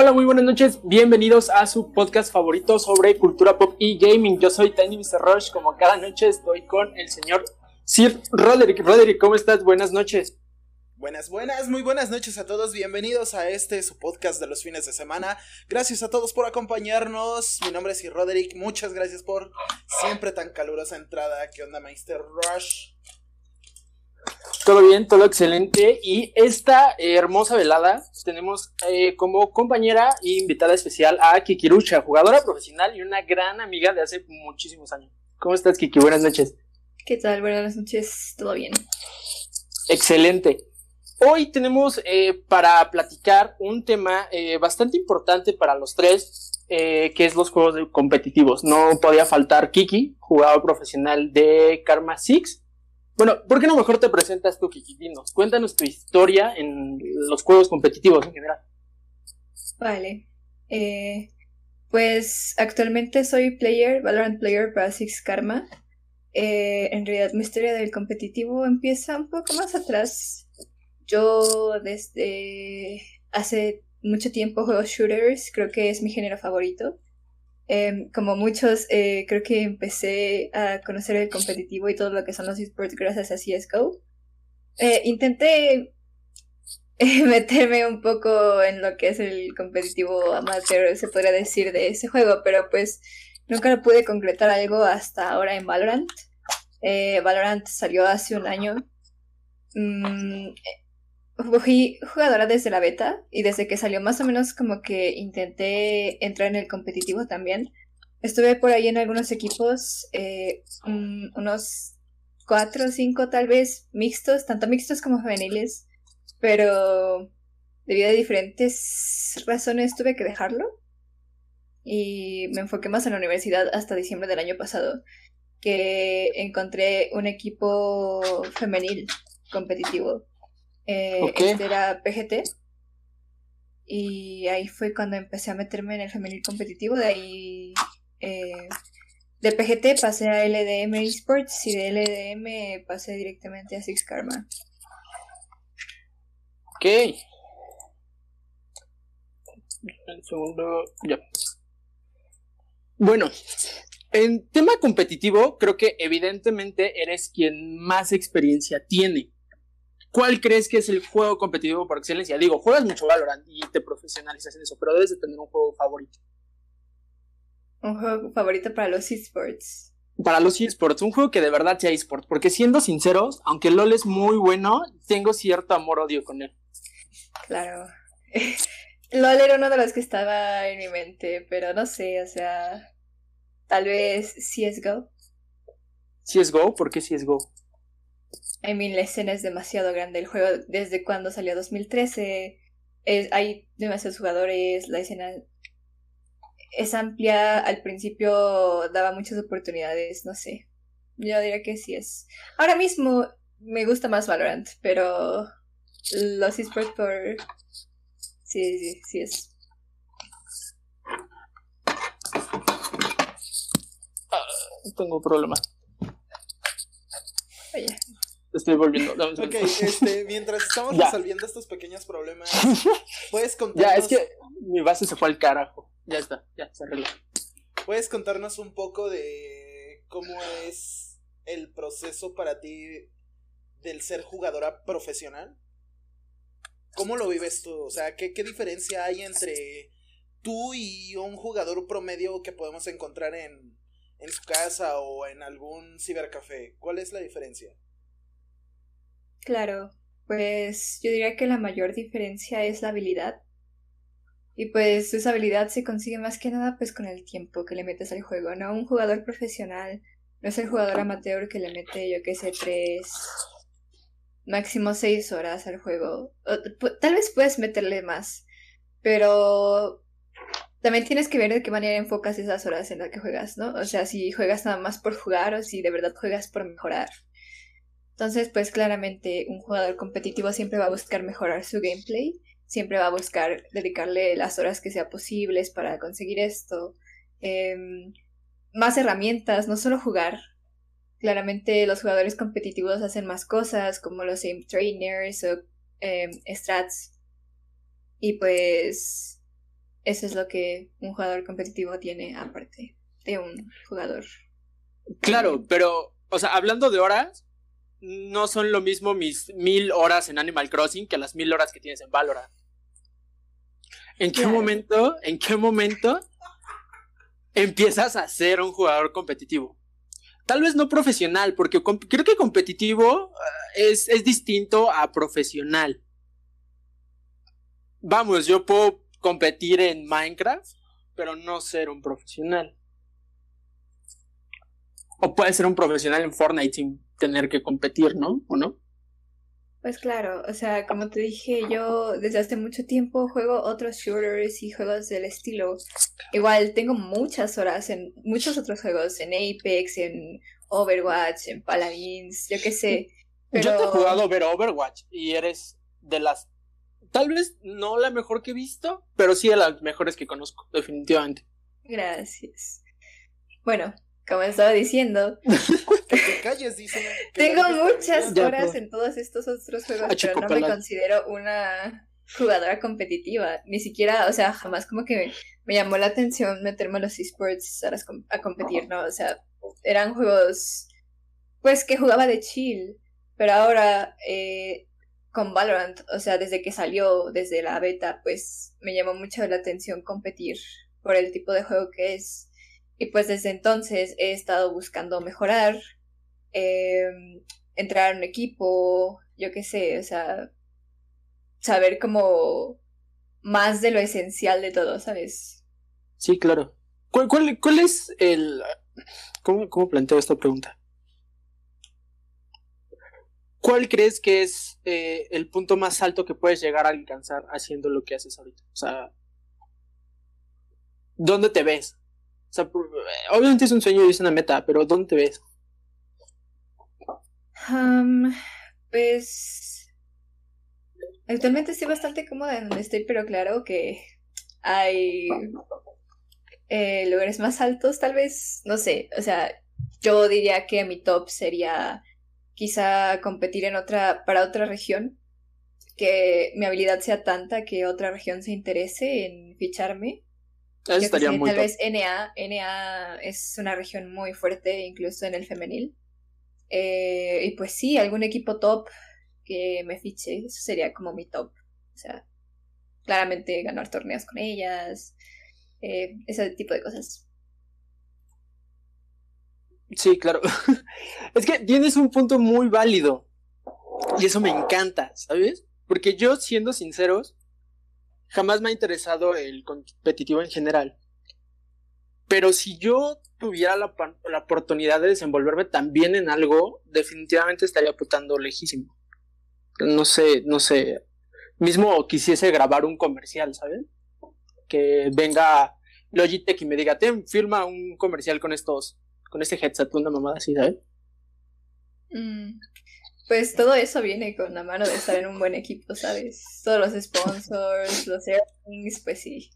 Hola, muy buenas noches. Bienvenidos a su podcast favorito sobre cultura pop y gaming. Yo soy Tiny Mr. Rush. Como cada noche estoy con el señor Sir Roderick. Roderick, ¿cómo estás? Buenas noches. Buenas, buenas, muy buenas noches a todos. Bienvenidos a este su podcast de los fines de semana. Gracias a todos por acompañarnos. Mi nombre es Sir Roderick. Muchas gracias por siempre tan calurosa entrada. ¿Qué onda, Mr. Rush? Todo bien, todo excelente. Y esta hermosa velada tenemos eh, como compañera e invitada especial a Kikirucha, jugadora profesional y una gran amiga de hace muchísimos años. ¿Cómo estás, Kiki? Buenas noches. ¿Qué tal? Buenas noches, ¿todo bien? Excelente. Hoy tenemos eh, para platicar un tema eh, bastante importante para los tres, que es los juegos competitivos. No podía faltar Kiki, jugador profesional de Karma Six bueno, ¿por qué no mejor te presentas tú, Kiki? cuéntanos tu historia en los juegos competitivos en general. Vale. Eh, pues actualmente soy player, Valorant player para Six Karma. Eh, en realidad mi historia del competitivo empieza un poco más atrás. Yo desde hace mucho tiempo juego shooters, creo que es mi género favorito. Em, como muchos, eh, creo que empecé a conocer el competitivo y todo lo que son los esports gracias a CSGO. Eh, intenté meterme un poco en lo que es el competitivo amateur, se podría decir, de ese juego, pero pues nunca lo pude concretar algo hasta ahora en Valorant. Eh, Valorant salió hace un año. Mm, fui jugadora desde la beta y desde que salió más o menos como que intenté entrar en el competitivo también. Estuve por ahí en algunos equipos, eh, unos cuatro o cinco tal vez mixtos, tanto mixtos como femeniles, pero debido a diferentes razones tuve que dejarlo y me enfoqué más en la universidad hasta diciembre del año pasado, que encontré un equipo femenil competitivo eh, este era PGT. Y ahí fue cuando empecé a meterme en el femenil competitivo. De ahí, eh, de PGT pasé a LDM Esports y de LDM pasé directamente a Six Karma. Ok. Un segundo, ya. Bueno, en tema competitivo, creo que evidentemente eres quien más experiencia tiene. ¿Cuál crees que es el juego competitivo por excelencia? Digo, juegas mucho Valorant y te profesionalizas en eso, pero debes de tener un juego favorito. Un juego favorito para los esports. Para los esports, un juego que de verdad sea esports, porque siendo sinceros, aunque LOL es muy bueno, tengo cierto amor-odio con él. Claro. LOL era uno de los que estaba en mi mente, pero no sé, o sea, tal vez CSGO. CSGO, ¿por qué CSGO? I mean, la escena es demasiado grande. El juego, desde cuando salió 2013, es, hay demasiados jugadores, la escena es amplia. Al principio daba muchas oportunidades, no sé. Yo diría que sí es. Ahora mismo me gusta más Valorant, pero los esports por. Sí, sí, sí es. Ah, tengo problemas. Oye estoy volviendo. ok, este, mientras estamos resolviendo estos pequeños problemas, puedes contarnos. Ya, es que mi base se fue al carajo. Ya está, ya se arregló. ¿Puedes contarnos un poco de cómo es el proceso para ti del ser jugadora profesional? ¿Cómo lo vives tú? O sea, ¿qué, qué diferencia hay entre tú y un jugador promedio que podemos encontrar en, en su casa o en algún cibercafé? ¿Cuál es la diferencia? Claro, pues yo diría que la mayor diferencia es la habilidad. Y pues esa habilidad se consigue más que nada pues con el tiempo que le metes al juego, ¿no? Un jugador profesional no es el jugador amateur que le mete, yo qué sé, tres, máximo seis horas al juego. tal vez puedes meterle más, pero también tienes que ver de qué manera enfocas esas horas en las que juegas, ¿no? O sea, si juegas nada más por jugar o si de verdad juegas por mejorar. Entonces, pues claramente un jugador competitivo siempre va a buscar mejorar su gameplay, siempre va a buscar dedicarle las horas que sea posibles para conseguir esto. Em, más herramientas, no solo jugar. Claramente los jugadores competitivos hacen más cosas como los aim trainers o em, strats. Y pues eso es lo que un jugador competitivo tiene aparte de un jugador. Claro, pero, o sea, hablando de horas, no son lo mismo mis mil horas en Animal Crossing que las mil horas que tienes en Valorant. ¿En qué momento, en qué momento empiezas a ser un jugador competitivo? Tal vez no profesional, porque creo que competitivo eh, es, es distinto a profesional. Vamos, yo puedo competir en Minecraft, pero no ser un profesional. O puede ser un profesional en Fortnite sin tener que competir, ¿no? ¿O no? Pues claro, o sea, como te dije, yo desde hace mucho tiempo juego otros shooters y juegos del estilo. Igual tengo muchas horas en muchos otros juegos, en Apex, en Overwatch, en Paladins, yo qué sé. Pero... Yo te he jugado ver Overwatch y eres de las, tal vez no la mejor que he visto, pero sí de las mejores que conozco, definitivamente. Gracias. Bueno, como estaba diciendo. Tengo muchas horas en todos estos otros juegos, pero no me considero una jugadora competitiva. Ni siquiera, o sea, jamás como que me llamó la atención meterme a los esports a, competir, ¿no? O sea, eran juegos, pues, que jugaba de chill. Pero ahora, eh, con Valorant, o sea, desde que salió, desde la beta, pues, me llamó mucho la atención competir por el tipo de juego que es y pues desde entonces he estado buscando mejorar, em, entrar a un equipo, yo qué sé, o sea, saber como más de lo esencial de todo, ¿sabes? Sí, claro. ¿Cuál, cuál, es el... ¿Cómo, ¿Cómo planteo esta pregunta? ¿Cuál crees que es eh, el punto más alto que puedes llegar a alcanzar haciendo lo que haces ahorita? O sea, ¿dónde te ves? O obviamente es un sueño y es una meta, pero ¿dónde te ves? pues actualmente estoy bastante cómoda en donde estoy, pero claro que hay eh, lugares más altos, tal vez, no sé, o sea, yo diría que mi top sería quizá competir en otra, para otra región, que mi habilidad sea tanta que otra región se interese en ficharme tal vez NA, NA es una región muy fuerte, incluso en el femenil. Eh, y pues sí, algún equipo top que me fiche, eso sería como mi top. O sea, claramente ganar torneos con ellas, eh, ese tipo de cosas. Sí, claro. es que tienes un punto muy válido. Y eso me encanta, ¿sabes? Porque yo, siendo sinceros, jamás me ha interesado el competitivo en general. Pero si yo tuviera la, oportunidad de desenvolverme también en algo, definitivamente estaría apuntando lejísimo. No sé, no sé. Mismo quisiese grabar un comercial, ¿sabes? Que venga Logitech y me diga, ten, firma un comercial con estos, con este headset, una mamada así, ¿sabes? Mm. Pues todo eso viene con la mano de estar en un buen equipo, ¿sabes? Todos los sponsors, los earnings, pues sí.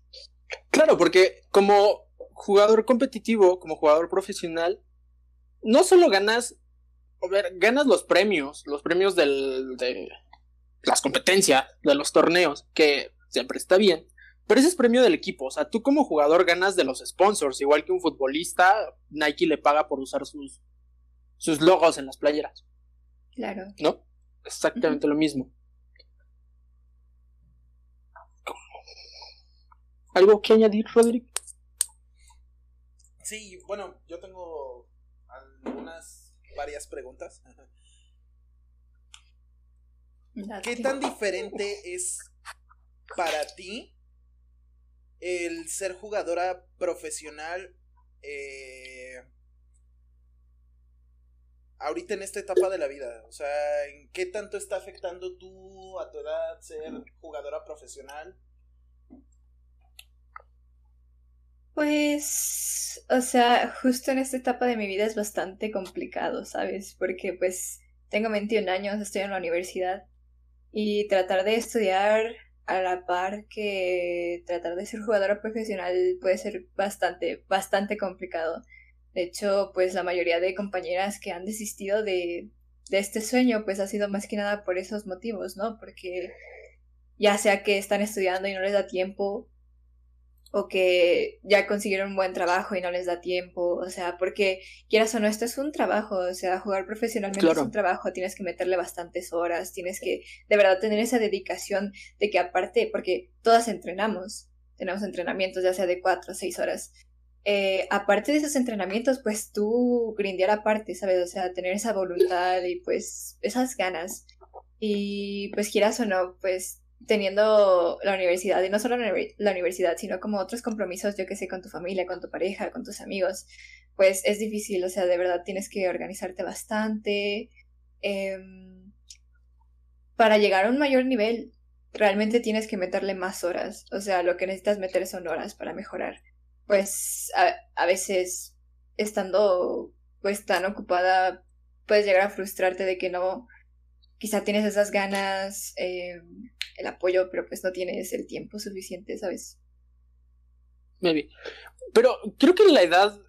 Claro, porque como jugador competitivo, como jugador profesional, no solo ganas, a ver, ganas los premios, los premios de las competencias, de los torneos, que siempre está bien, pero ese es premio del equipo, o sea, tú como jugador ganas de los sponsors, igual que un futbolista, Nike le paga por usar sus, sus logos en las playeras. Claro. ¿No? Exactamente lo mismo. ¿Algo que añadir, Roderick? Sí, bueno, yo tengo algunas, varias preguntas. ¿Qué tan diferente es para ti el ser jugadora profesional eh, ahorita en esta etapa de la vida? O sea, ¿en qué tanto está afectando tú a tu edad ser jugadora profesional? Pues, o sea, justo en esta etapa de mi vida es bastante complicado, ¿sabes? Porque pues tengo 21 años, estoy en la universidad y tratar de estudiar a la par que tratar de ser jugadora profesional puede ser bastante, bastante complicado. De hecho, pues la mayoría de compañeras que han desistido de, de este sueño, pues ha sido más que nada por esos motivos, ¿no? Porque ya sea que están estudiando y no les da tiempo, o que ya consiguieron un buen trabajo y no les da tiempo, o sea, porque quieras o no, esto es un trabajo, o sea, jugar profesionalmente es un trabajo, tienes que meterle bastantes horas, tienes que de verdad tener esa dedicación de que aparte, porque todas entrenamos, tenemos entrenamientos ya sea de cuatro o seis horas, eh, aparte de esos entrenamientos, pues tú grindear aparte, ¿sabes? O sea, tener esa voluntad y pues esas ganas. Y pues quieras o no, pues teniendo la universidad, y no solo la universidad, sino como otros compromisos, yo que sé, con tu familia, con tu pareja, con tus amigos, pues es difícil, o sea, de verdad tienes que organizarte bastante em, para llegar a un mayor nivel. Realmente tienes que meterle más horas, o sea, lo que necesitas meter son horas para mejorar pues a, veces estando pues tan ocupada puedes llegar a frustrarte de que no, quizá tienes esas ganas, eh, el apoyo, pero pues no tienes el tiempo suficiente, ¿sabes? Maybe. Pero creo que la edad,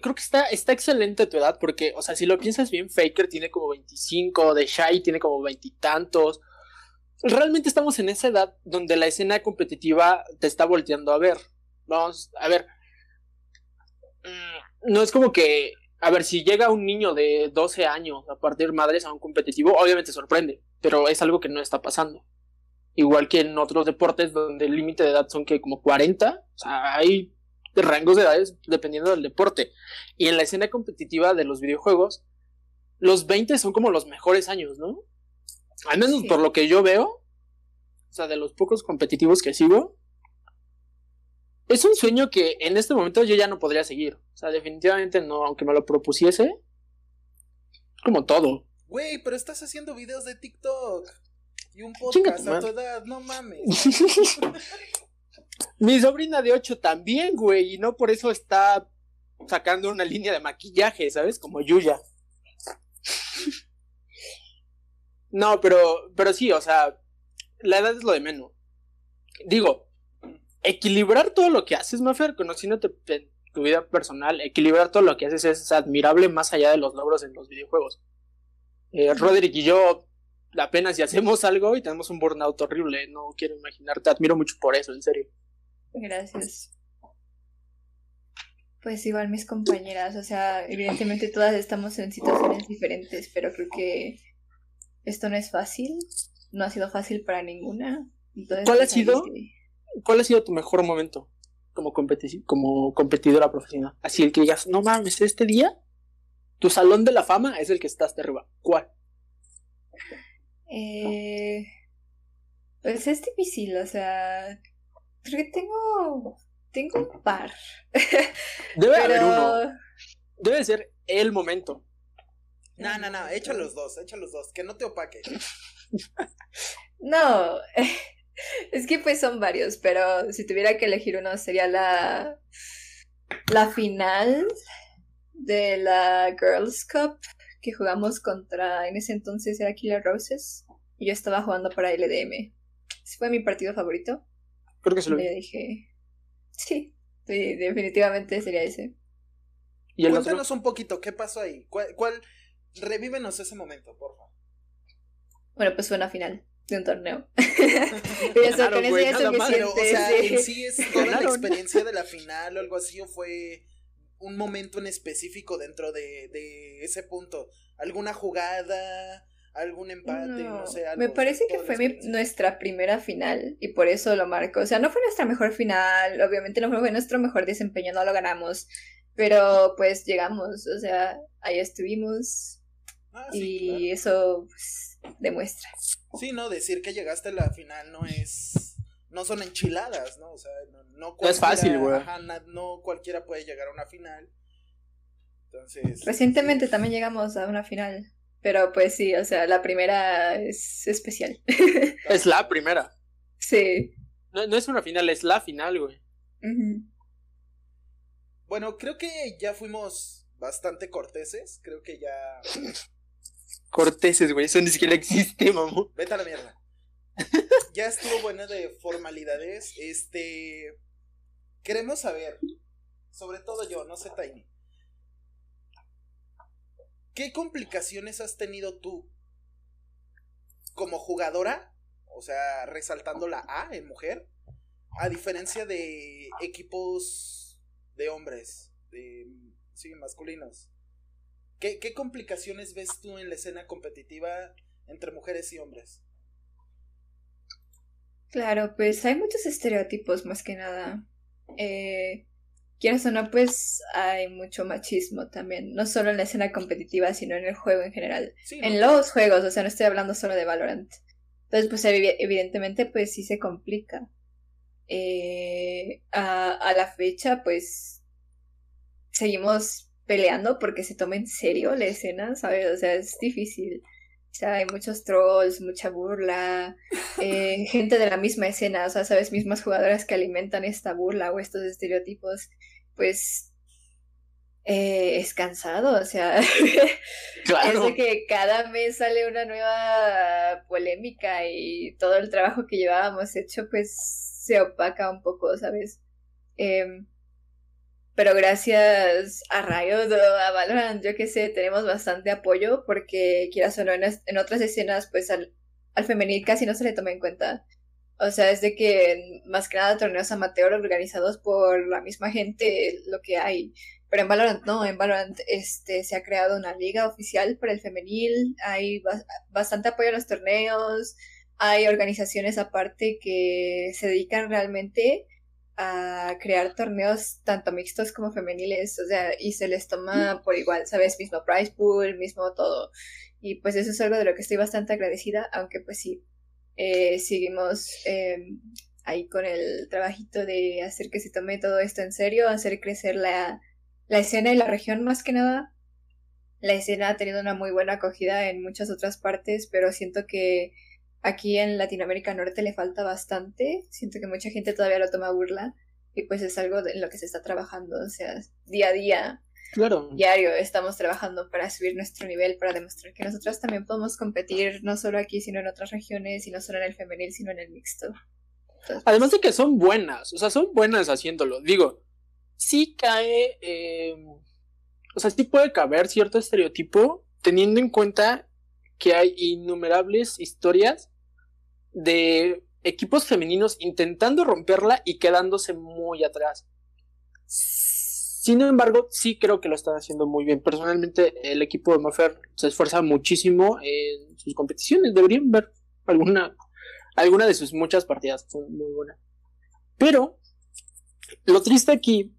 creo que está, está excelente tu edad, porque, o sea, si lo piensas bien, Faker tiene como 25, The Shy tiene como veintitantos. Realmente estamos en esa edad donde la escena competitiva te está volteando a ver. Vamos, a ver. Mm, no es como que, a ver, si llega un niño de 12 años a partir madres a un competitivo, obviamente sorprende, pero es algo que no está pasando. Igual que en otros deportes donde el límite de edad son que como 40, o sea, hay rangos de edades dependiendo del deporte. Y en la escena competitiva de los videojuegos, los 20 son como los mejores años, ¿no? Al menos por lo que yo veo, o sea, de los pocos competitivos que sigo, es un sueño que en este momento yo ya no podría seguir. O sea, definitivamente no, aunque me lo propusiese. Como todo. Güey, pero estás haciendo videos de TikTok. Y un podcast a tu edad, no mames. Mi sobrina de 8 también, güey, y no por eso está sacando una línea de maquillaje, ¿sabes? Como Yuya. No, pero, pero sí, o sea, la edad es lo de menos. Digo, equilibrar todo lo que haces, Maffer, conociéndote tu vida personal, equilibrar todo lo que haces es admirable más allá de los logros en los videojuegos. Eh, Roderick y yo apenas si hacemos algo y tenemos un burnout horrible, no quiero imaginar, te admiro mucho por eso, en serio. Gracias. Pues igual mis compañeras, o sea, evidentemente todas estamos en situaciones diferentes, pero creo que esto no es fácil, no ha sido fácil para ninguna. ¿Cuál ha sido? ¿Cuál ha sido tu mejor momento como, como competidora profesional? Así el que digas, no mames, este día, tu salón de la fama es el que estás de arriba. ¿Cuál? Eh, pues es difícil, o sea, creo que tengo, tengo un par. Debe haber uno. Debe ser el momento. No, no, no, echa los dos, echa los dos, que no te opaque. no, es que pues son varios, pero si tuviera que elegir uno sería la, la final de la Girls Cup que jugamos contra, en ese entonces era Killer Roses, y yo estaba jugando para LDM. Ese fue mi partido favorito. Creo que se lo vi. dije, sí, definitivamente sería ese. ¿Y Cuéntanos un poquito, ¿qué pasó ahí? ¿Cuál, cuál... Revívenos ese momento, por favor. Bueno, pues fue una final de un torneo. eso, con eso ya Pero, o sea, en sí es toda la experiencia de la final o algo así, o fue un momento en específico dentro de, de ese punto. ¿Alguna jugada? algún empate, no, sé. me parece que fue nuestra primera final y por eso lo marco. O sea, no fue nuestra mejor final, obviamente no fue nuestro mejor desempeño, no lo ganamos, pero pues llegamos, o sea, ahí estuvimos ah, y eso pues, demuestra. Sí, no, decir que llegaste a la final no es. No son enchiladas, ¿no? O sea, no, es fácil, güey. no cualquiera puede llegar a una final. Entonces. Recientemente también llegamos a una final. Pero pues sí, o sea, la primera es especial. es la primera. Sí. No, no es una final, es la final, güey. Bueno, creo que ya fuimos bastante corteses. Creo que ya corteses, güey. Eso ni siquiera existe, mamá. Vete a la mierda. ya estuvo buena de formalidades. Este. Queremos saber, sobre todo yo, no sé, Tiny. ¿Qué complicaciones has tenido tú como jugadora? O sea, resaltando la A en mujer. a diferencia de equipos de hombres, de sí, masculinos, ¿qué, ¿qué complicaciones ves tú en la escena competitiva entre mujeres y hombres? Claro, pues hay muchos estereotipos más que nada. Eh, quieras o no, pues hay mucho machismo también, no solo en la escena competitiva, sino en el juego en general. En los juegos, o sea, no estoy hablando solo de Valorant. Entonces, pues evidentemente, pues sí se complica. Eh, a, a la fecha, pues seguimos peleando porque se toma en serio la escena, ¿sabes? O sea, es difícil. O sea, hay muchos trolls, mucha burla, eh, gente de la misma escena, o sea, sabes, mismas jugadoras que alimentan esta burla o estos estereotipos, pues eh, es cansado, o sea, claro. es de que cada mes sale una nueva polémica y todo el trabajo que llevábamos hecho, pues se opaca un poco, ¿sabes? Eh, pero gracias a Riot o a Valorant, yo que sé, tenemos bastante apoyo porque quieras o no, en, otras escenas, pues al, al, femenil casi no se le toma en cuenta. O sea, es de que más que nada torneos amateur organizados por la misma gente lo que hay. Pero en Valorant no, en Valorant este, se ha creado una liga oficial para el femenil, hay bastante apoyo a los torneos, hay organizaciones aparte que se dedican realmente a crear torneos tanto mixtos como femeniles, o sea, y se les toma por igual, ¿sabes? Mismo price pool, mismo todo. Y pues eso es algo de lo que estoy bastante agradecida, aunque pues sí, eh, seguimos em, ahí con el trabajito de hacer que se tome todo esto en serio, hacer crecer la, la escena y la región más que nada. La escena ha tenido una muy buena acogida en muchas otras partes, pero siento que Aquí en Latinoamérica Norte le falta bastante. Siento que mucha gente todavía lo toma burla. Y pues es algo en lo que se está trabajando. O sea, día a día. Claro. Diario estamos trabajando para subir nuestro nivel, para demostrar que nosotros también podemos competir, no solo aquí, sino en otras regiones, y no solo en el femenil, sino en el mixto. Además de que son buenas, o sea, son buenas haciéndolo. Digo, sí cae, em, o sea, sí puede caber cierto estereotipo, teniendo en cuenta que hay innumerables historias de equipos femeninos intentando romperla y quedándose muy atrás. Sin embargo, sí creo que lo están haciendo muy bien. Personalmente, el equipo de Maffer se esfuerza muchísimo en sus competiciones. Deberían ver alguna, alguna de sus muchas partidas. Muy buena. Pero, lo triste aquí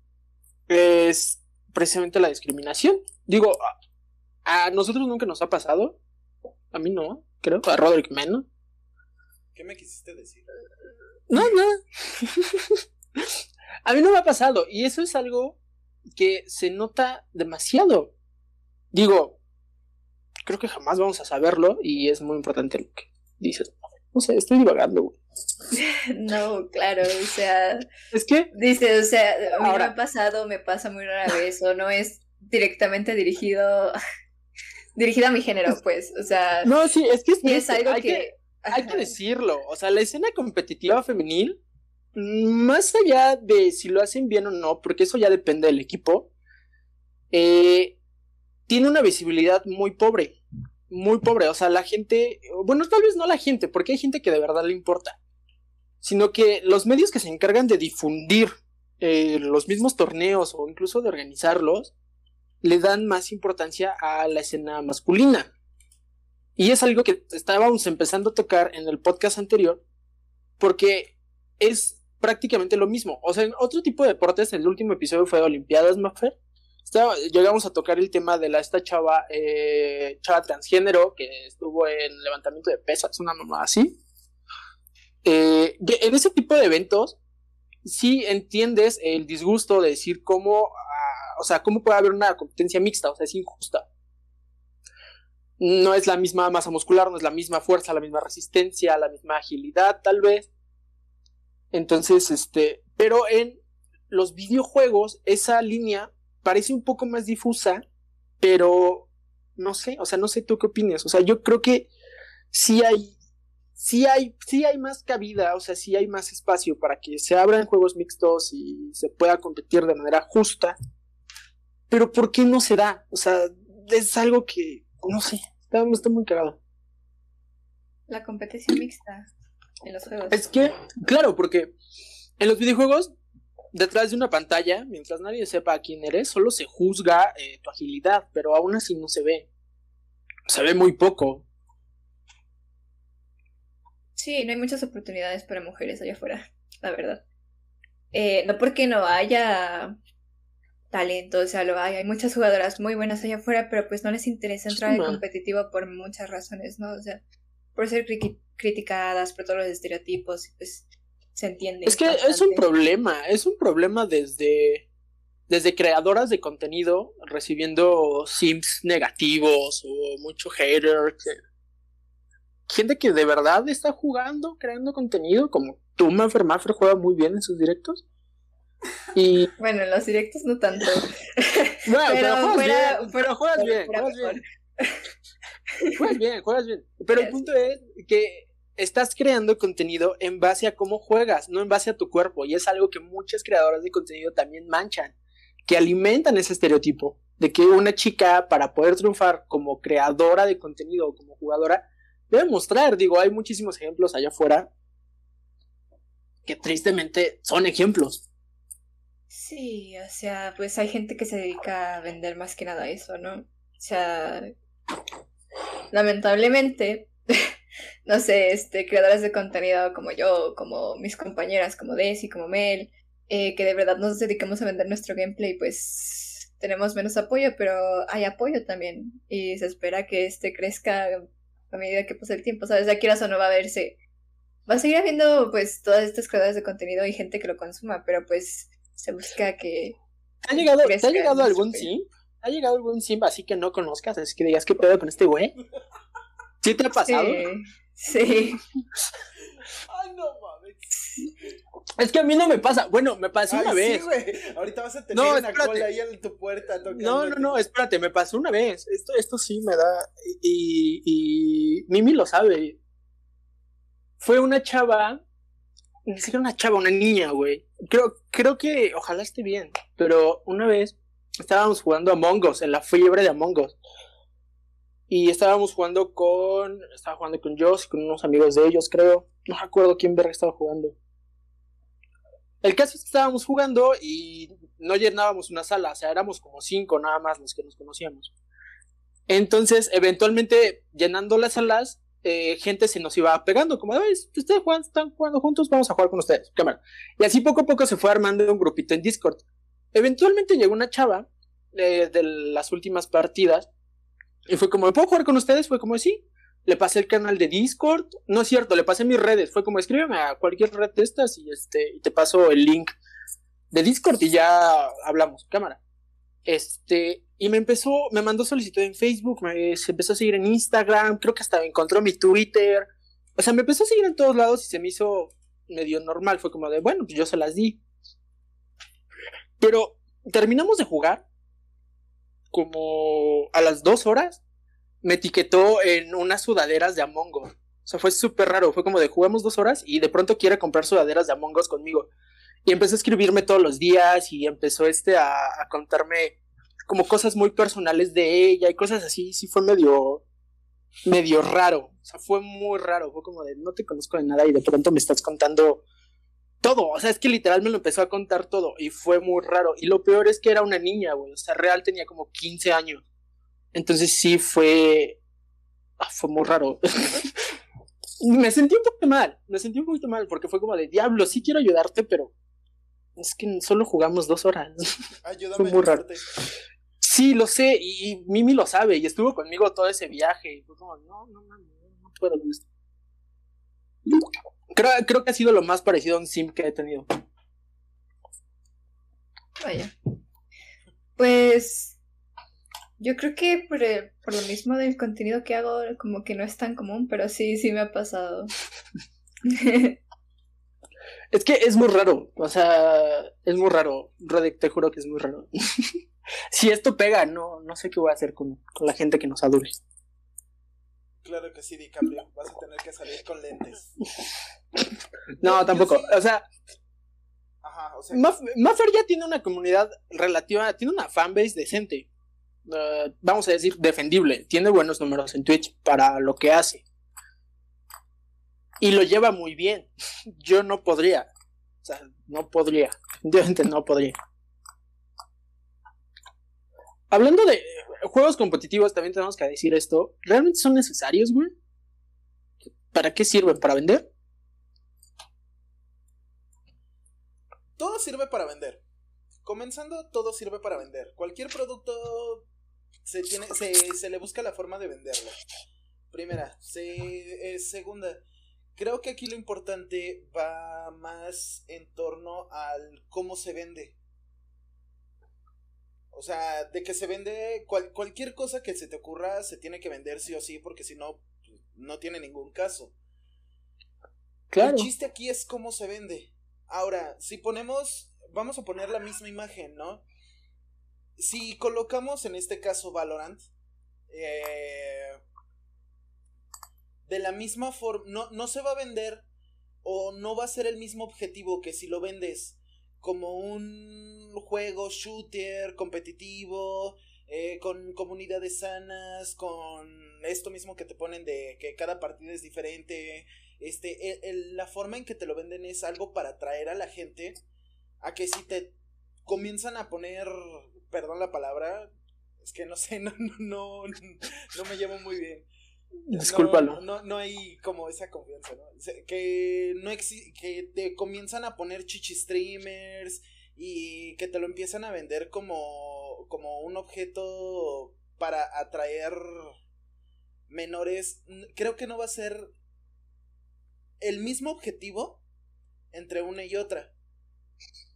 es precisamente la discriminación. Digo, a, a nosotros nunca nos ha pasado. A mí no, creo. A Roderick menos. ¿Qué me quisiste decir? No, no. a mí no me ha pasado. Y eso es algo que se nota demasiado. Digo, creo que jamás vamos a saberlo y es muy importante lo que dices. No sé, estoy divagando, güey. No, claro, o sea. Es que. Dice, o sea, a mí ahora, me ha pasado, me pasa muy rara vez, o no es directamente dirigido. dirigido a mi género, pues, o sea. No, sí, es que es, algo que hay que decirlo, o sea, la escena competitiva femenil, más allá de si lo hacen bien o no, porque eso ya depende del equipo, eh, tiene una visibilidad muy pobre, muy pobre, o sea, la gente, bueno, tal vez no la gente, porque hay gente que de verdad le importa, sino que los medios que se encargan de difundir eh, los mismos torneos o incluso de organizarlos, le dan más importancia a la escena masculina. Y es algo que estábamos empezando a tocar en el podcast anterior, porque es prácticamente lo mismo. O sea, en otro tipo de deportes, el último episodio fue de Olimpiadas, Maffer. llegamos a tocar el tema de la esta chava, eh, chava transgénero que estuvo en levantamiento de pesas, una mamá así. Eh, en ese tipo de eventos, sí entiendes el disgusto de decir cómo, ah, o sea, cómo puede haber una competencia mixta, o sea, es injusta no es la misma masa muscular, no es la misma fuerza, la misma resistencia, la misma agilidad, tal vez. Entonces, este, pero en los videojuegos esa línea parece un poco más difusa, pero no sé, o sea, no sé tú qué opinas, o sea, yo creo que sí hay sí hay sí hay más cabida, o sea, sí hay más espacio para que se abran juegos mixtos y se pueda competir de manera justa. Pero ¿por qué no se da? O sea, es algo que no sé, está, muy cagado. La competencia mixta en los juegos. Es que, claro, porque En los videojuegos, detrás de una pantalla, mientras nadie sepa quién eres, solo se juzga eh, tu agilidad, pero aún así no se ve. Se ve muy poco. Sí, no hay muchas oportunidades para mujeres allá afuera, la verdad. Eh, no porque no haya talento, o sea, lo hay, hay muchas jugadoras muy buenas allá afuera, pero pues no les interesa entrar en competitivo por muchas razones, ¿no? O sea, por ser criticadas, por todos los estereotipos, pues se entiende. Es que es un problema, es un problema desde, desde creadoras de contenido recibiendo sims negativos o mucho hater. Gente que de verdad está jugando, creando contenido, como tú, Maffer Maffer juega muy bien en sus directos. Y... Bueno, en los directos no tanto. Bueno, pero, juegas bien, pero juegas bien, juegas bien. Juegas bien, juegas bien. Pero el punto es que estás creando contenido en base a cómo juegas, no en base a tu cuerpo. Y es algo que muchas creadoras de contenido también manchan, que alimentan ese estereotipo de que una chica para poder triunfar como creadora de contenido o como jugadora debe mostrar. Digo, hay muchísimos ejemplos allá afuera que tristemente son ejemplos. Sí, o sea, pues hay gente que se dedica a vender más que nada eso, ¿no? O sea, lamentablemente no sé, este, creadores de contenido como yo, como mis compañeras, como Desi, como Mel, eh, que de verdad nos dedicamos a vender nuestro gameplay, pues tenemos menos apoyo, pero hay apoyo también y se espera que este crezca a medida que pase el tiempo, ¿sabes? De aquí o no va a verse, va a seguir habiendo pues todas estas creadores de contenido y gente que lo consuma, pero pues se busca que... ¿Ha llegado, ¿te ha llegado algún sim? ¿Ha llegado algún sim así que no conozcas? Es que digas, ¿qué pedo con este güey? ¿Sí te ha pasado? Sí. Ay, no mames. Es que a mí no me pasa. Bueno, me pasó una vez. Ahorita vas a tener una cola ahí en tu puerta No, no, no, espérate, me pasó una vez. Esto, esto sí me da. Y, y Mimi lo sabe. Fue una chava. Ni siquiera una chava, una niña, güey. Creo, creo que ojalá esté bien. Pero una vez estábamos jugando a Mongos, en la fiebre de Among Us. Y estábamos jugando con. Estaba jugando con Joss con unos amigos de ellos, creo. No me acuerdo quién verga estaba jugando. El caso es que estábamos jugando y no llenábamos una sala, o sea, éramos como cinco nada más los que nos conocíamos. Entonces, eventualmente, llenando las salas, eh, gente se nos iba pegando, como, ustedes juegan, están jugando juntos, vamos a jugar con ustedes, cámara. Y así poco a poco se fue armando un grupito en Discord. Eventualmente llegó una chava eh, de las últimas partidas y fue como, ¿me puedo jugar con ustedes? Fue como, sí. Le pasé el canal de Discord. No es cierto, le pasé mis redes. Fue como, escríbeme a cualquier red de estas y, este, y te paso el link de Discord y ya hablamos. Cámara. Este, y me empezó, me mandó solicitud en Facebook, me, se empezó a seguir en Instagram, creo que hasta me encontró mi Twitter. O sea, me empezó a seguir en todos lados y se me hizo medio normal. Fue como de, bueno, pues yo se las di. Pero terminamos de jugar como a las dos horas me etiquetó en unas sudaderas de Among Us. O sea, fue súper raro. Fue como de jugamos dos horas y de pronto quiere comprar sudaderas de Among Us conmigo. Y empezó a escribirme todos los días y empezó este a, contarme como cosas muy personales de ella y cosas así. Sí fue medio, medio raro. O sea, fue muy raro. Fue como de no te conozco de nada y de pronto me estás contando todo, o sea, es que literal me lo empezó a contar todo y fue muy raro. Y lo peor es que era una niña, güey, o sea, real tenía como 15 años. Entonces sí fue, ah, fue muy raro. me sentí un poco mal, me sentí un poquito mal porque fue como de diablo, sí quiero ayudarte, pero es que solo jugamos dos horas. Ayúdame fue muy raro. Sí, lo sé, y, Mimi lo sabe, y estuvo conmigo todo ese viaje, y fue como, no, no, no, no puedo con esto. Creo, creo que ha sido lo más parecido a un sim que he tenido. Vaya. Pues yo creo que por, por, lo mismo del contenido que hago, como que no es tan común, pero sí, sí me ha pasado. es que es muy raro, o sea, es muy raro. Rodek, te juro que es muy raro. si esto pega, no, no sé qué voy a hacer con, con la gente que nos adore. Claro que sí, DiCaprio. Vas a tener que salir con lentes. No, tampoco. O sea. Ajá, o sea. Maffer ya tiene una comunidad relativa. Tiene una fanbase decente. Uh, vamos a decir, defendible. Tiene buenos números en Twitch para lo que hace. Y lo lleva muy bien. Yo no podría. O sea, no podría. Definitivamente no podría. Hablando de juegos competitivos, también tenemos que decir esto. ¿Realmente son necesarios, güey? ¿Para qué sirven? ¿Para vender? Todo sirve para vender. Comenzando, todo sirve para vender. Cualquier producto se, tiene, se, le busca la forma de venderlo. Primera. Se, eh, segunda. Creo que aquí lo importante va más en torno al cómo se vende. O sea, de que se vende cualquier cosa que se te ocurra se tiene que vender sí o sí, porque si no, no tiene ningún caso. Claro. El chiste aquí es cómo se vende. Ahora, si ponemos, vamos a poner la misma imagen, ¿no? Si colocamos en este caso Valorant, eh, de la misma forma, no, no se va a vender o no va a ser el mismo objetivo que si lo vendes como un juego shooter competitivo, eh, con comunidades sanas, con esto mismo que te ponen de que cada partida es diferente. Este, la forma en que te lo venden es algo para atraer a la gente a que si te comienzan a poner, perdón la palabra, es que no sé, no, no, no, no me llevo muy bien. Discúlpalo. No, no, hay como esa confianza, ¿no? Que, no que te comienzan a poner chichi streamers y que te lo empiezan a vender como, como un objeto para atraer menores. Creo que no va a ser el mismo objetivo entre una y otra.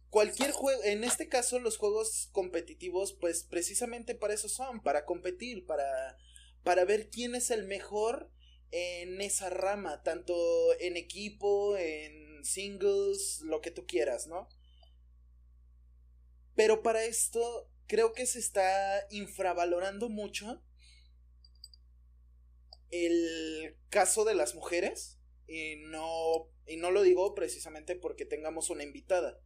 Cualquier juego, en este caso los juegos competitivos, pues precisamente para eso son, para competir, para para ver quién es el mejor en esa rama, tanto en equipo, en singles, lo que tú quieras, ¿no? Pero para esto creo que se está infravalorando mucho el caso de las mujeres y no y no lo digo precisamente porque tengamos una invitada.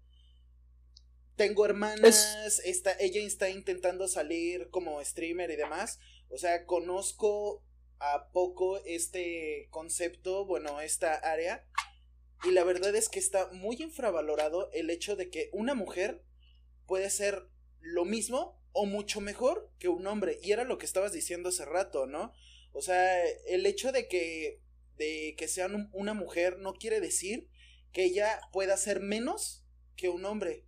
Tengo hermanas, ella está intentando salir como streamer y demás, o sea, conozco a poco este concepto, bueno, esta área. Y la verdad es que está muy infravalorado el hecho de que una mujer puede ser lo mismo o mucho mejor que un hombre. Y era lo que estabas diciendo hace rato, ¿no? O sea, el hecho de que, de que sean una mujer no quiere decir que ella pueda ser menos que un hombre.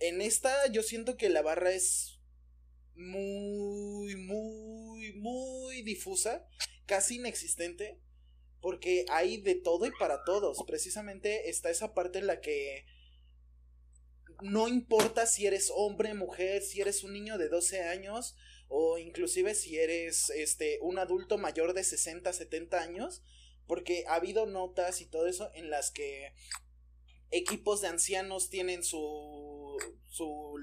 En esta yo siento que la barra es muy, muy, muy difusa, casi inexistente, porque hay de todo y para todos. Precisamente está esa parte en la que no importa si eres hombre, mujer, si eres un niño de 12 años o inclusive si eres este un adulto mayor de 60, 70 años, porque ha habido notas y todo eso en las que equipos de ancianos tienen su su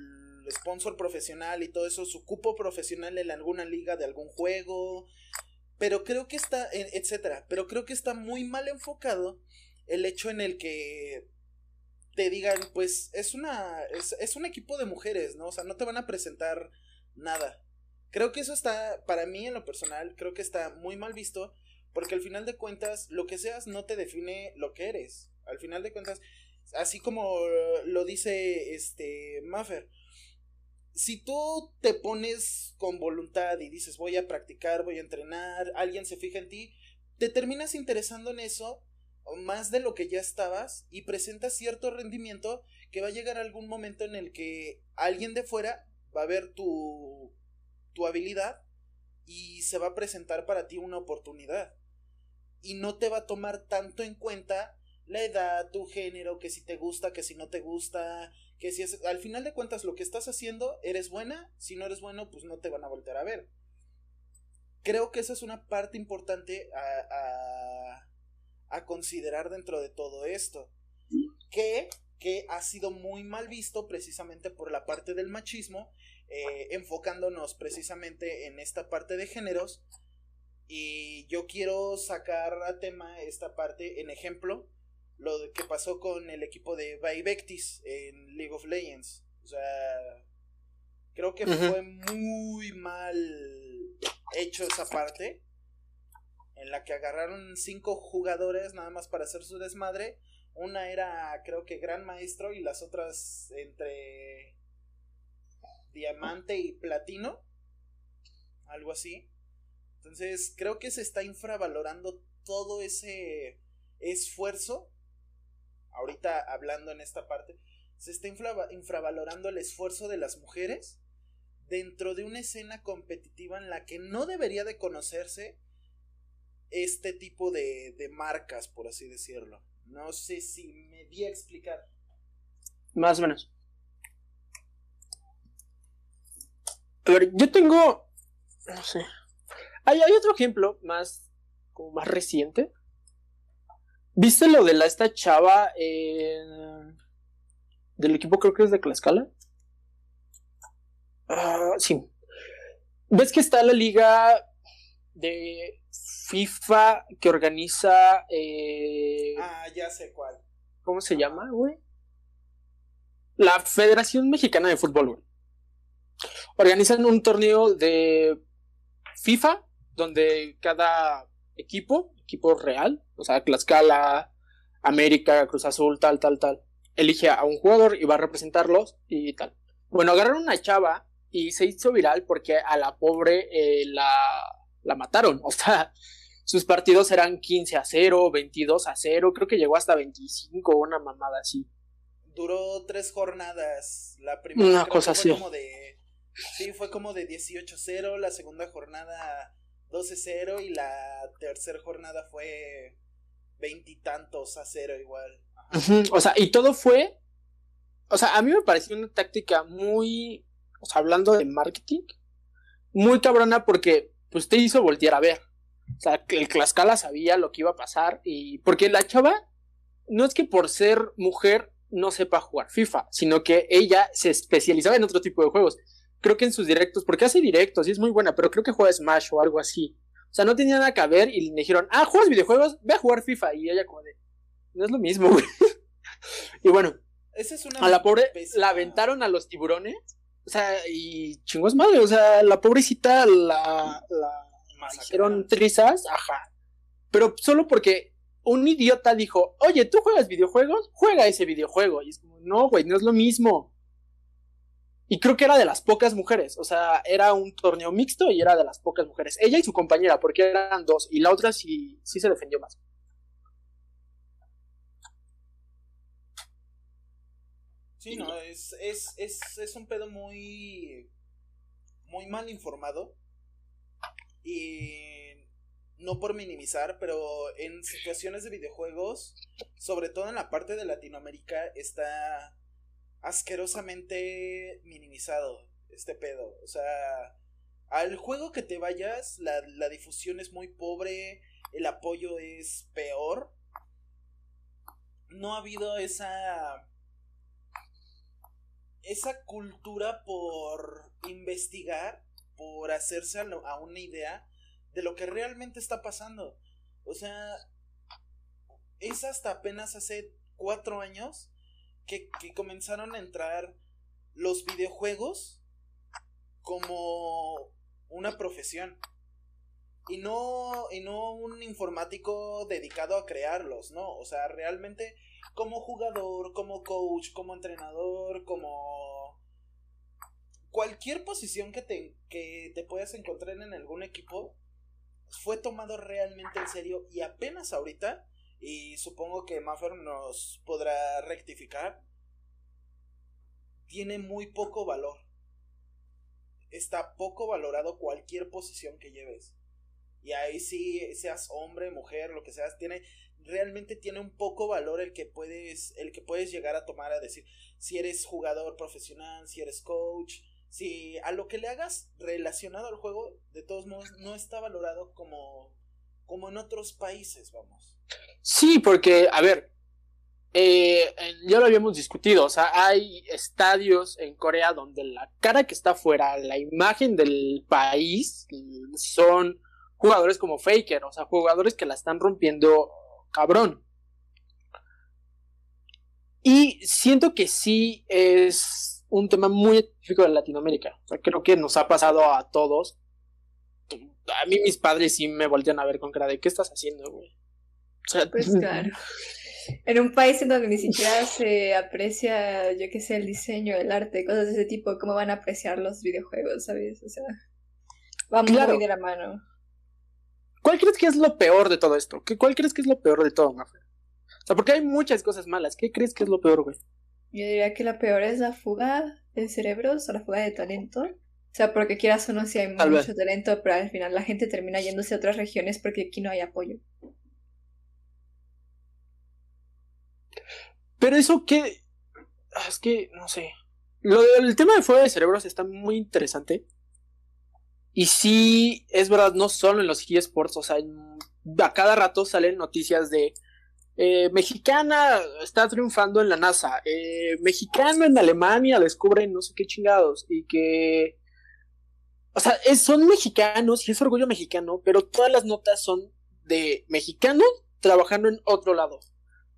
sponsor profesional y todo eso, su cupo profesional en alguna liga de algún juego, pero creo que está, etcétera, pero creo que está muy mal enfocado el hecho en el que te digan, pues es una, es, es un equipo de mujeres, ¿no? O sea, no te van a presentar nada. Creo que eso está, para mí en lo personal, creo que está muy mal visto, porque al final de cuentas, lo que seas no te define lo que eres. Al final de cuentas, así como lo dice este Maffer, si tú te pones con voluntad y dices voy a practicar, voy a entrenar, alguien se fija en ti, te terminas interesando en eso más de lo que ya estabas y presentas cierto rendimiento que va a llegar algún momento en el que alguien de fuera va a ver tu, tu habilidad y se va a presentar para ti una oportunidad. Y no te va a tomar tanto en cuenta la edad, tu género, que si te gusta, que si no te gusta, que si es, al final de cuentas lo que estás haciendo, eres buena, si no eres bueno, pues no te van a volver a ver. Creo que esa es una parte importante a, a, considerar dentro de todo esto. Que, que ha sido muy mal visto precisamente por la parte del machismo, eh, enfocándonos precisamente en esta parte de géneros. Y yo quiero sacar a tema esta parte en ejemplo lo que pasó con el equipo de Vivectis en League of Legends. O sea, creo que fue muy mal hecho esa parte. En la que agarraron cinco jugadores nada más para hacer su desmadre. Una era, creo que Gran Maestro y las otras entre Diamante y Platino. Algo así. Entonces, creo que se está infravalorando todo ese esfuerzo. Ahorita hablando en esta parte, se está infravalorando el esfuerzo de las mujeres dentro de una escena competitiva en la que no debería de conocerse este tipo de, de marcas, por así decirlo. No sé si me di a explicar. Más o menos. A ver, yo tengo. No sé. Hay, hay otro ejemplo más. como más reciente. ¿Viste lo de la esta chava del equipo creo que es de Tlaxcala? Ah, sí. ¿Ves que está la liga de FIFA que organiza. Eh, ah, ya sé cuál. ¿Cómo se llama, güey? La Federación Mexicana de Fútbol, güey. Organizan un torneo de FIFA donde cada equipo, equipo real, o sea, Tlaxcala, América, Cruz Azul, tal, tal, tal, elige a un jugador y va a representarlos y tal. Bueno, agarraron una chava y se hizo viral porque a la pobre eh, la, la mataron. O sea, sus partidos eran 15 a 0, 22 a 0, creo que llegó hasta 25, una mamada así. Duró tres jornadas. La primera una cosa fue así. como de. Sí, fue como de 18-0, la segunda jornada 12-0 y la tercera jornada fue veintitantos a cero igual. O sea, y todo fue. O sea, a mí me pareció una táctica muy o sea, hablando de marketing, muy cabrona porque pues te hizo voltear a ver. O sea, el Tlaxcala sabía lo que iba a pasar y porque la chava no es que por ser mujer no sepa jugar FIFA, sino que ella se especializaba en otro tipo de juegos. Creo que en sus directos, porque hace directos y es muy buena, pero creo que juega Smash o algo así. O sea, no tenía nada que ver y le dijeron, ah, juegas videojuegos, ve a jugar FIFA. Y ella como de, no es lo mismo, güey. y bueno, Esa es una a la pobre pésima- la aventaron a los tiburones. O sea, y chingos madre, o sea, la pobrecita la, la hicieron trizas, ajá. Pero solo porque un idiota dijo, oye, ¿tú juegas videojuegos? Juega ese videojuego. Y es como, no, güey, no es lo mismo. Y creo que era de las pocas mujeres, o sea, era un torneo mixto y era de las pocas mujeres. Ella y su compañera, porque eran dos, y la otra sí, sí se defendió más. Sí, no, es, es, es, es un pedo muy, muy mal informado. Y no por minimizar, pero en situaciones de videojuegos, sobre todo en la parte de Latinoamérica, está asquerosamente minimizado este pedo. O sea, al juego que te vayas, la, la difusión es muy pobre, el apoyo es peor. No ha habido esa esa cultura por investigar, por hacerse a, a una idea de lo que realmente está pasando. O sea, es hasta apenas hace cuatro años que, comenzaron a entrar los videojuegos como una profesión. Y no, y no un informático dedicado a crearlos, ¿no? O sea, realmente como jugador, como coach, como entrenador, como cualquier posición que te, que te puedas encontrar en algún equipo fue tomado realmente en serio y apenas ahorita, y supongo que Maffer nos podrá rectificar, tiene muy poco valor. Está poco valorado cualquier posición que lleves. Y ahí sí, seas hombre, mujer, lo que seas, tiene, realmente tiene un poco valor el que puedes, el que puedes llegar a tomar a decir, si eres jugador profesional, si eres coach, si a lo que le hagas relacionado al juego, de todos modos, no está valorado como, como en otros países, vamos. Sí, porque, a ver, eh, ya lo habíamos discutido, o sea, hay estadios en Corea donde la cara que está afuera, la imagen del país, son jugadores como Faker, o sea, jugadores que la están rompiendo cabrón. Y siento que sí es un tema muy específico de Latinoamérica. O sea, creo que nos ha pasado a todos. A mí mis padres sí me voltean a ver con cara de ¿qué estás haciendo, güey? O sea, Pues claro. en un país en donde ni siquiera se aprecia, yo qué sé, el diseño, el arte, cosas de ese tipo, ¿cómo van a apreciar los videojuegos, sabes? O sea, va muy de la mano. ¿Cuál crees que es lo peor de todo esto? ¿Qué, ¿Cuál crees que es lo peor de todo, Mafer? O sea, porque hay muchas cosas malas. ¿Qué crees que es lo peor, güey? Yo diría que la peor es la fuga de cerebros o la fuga de talento. O sea, porque quieras o no, si hay mucho talento, pero al final la gente termina yéndose a otras regiones porque aquí no hay apoyo. Pero eso que... Ah, es que, no sé. Lo del tema de fuga de cerebros está muy interesante. Y sí, es verdad, no solo en los eSports, o sea, a cada rato salen noticias de eh, mexicana está triunfando en la NASA, eh, mexicano en Alemania descubren no sé qué chingados y que... O sea, son mexicanos y es orgullo mexicano, pero todas las notas son de mexicanos trabajando en otro lado.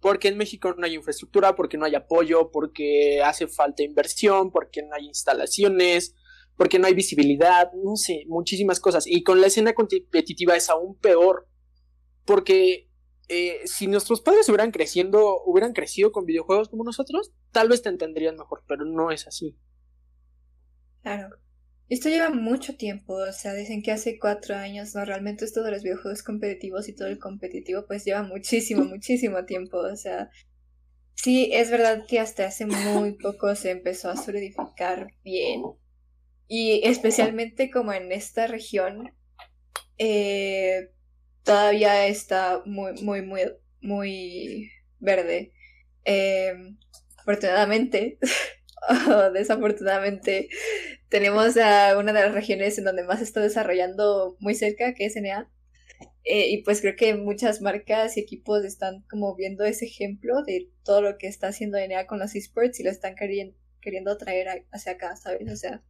Porque en México no hay infraestructura, porque no hay apoyo, porque hace falta inversión, porque no hay instalaciones, porque no hay visibilidad, no sé, muchísimas cosas. Y con la escena competitiva es aún peor, porque eh, si nuestros padres hubieran creciendo, hubieran crecido con videojuegos como nosotros, tal vez te entenderían mejor, pero no es así. Claro. Esto lleva mucho tiempo, o sea, dicen que hace cuatro años, no, realmente esto de los videojuegos competitivos y todo el competitivo, pues lleva muchísimo, muchísimo tiempo, o sea, sí, es verdad que hasta hace muy poco se empezó a solidificar bien, y especialmente como en esta región, eh, todavía está muy, muy, muy, muy verde. Em, afortunadamente, desafortunadamente, tenemos a una de las regiones en donde más se está desarrollando muy cerca, que es NA. Eh, y pues creo que muchas marcas y equipos están como viendo ese ejemplo de todo lo que está haciendo NA con los esports y lo están queriendo, traer hacia acá, ¿sabes? O sea,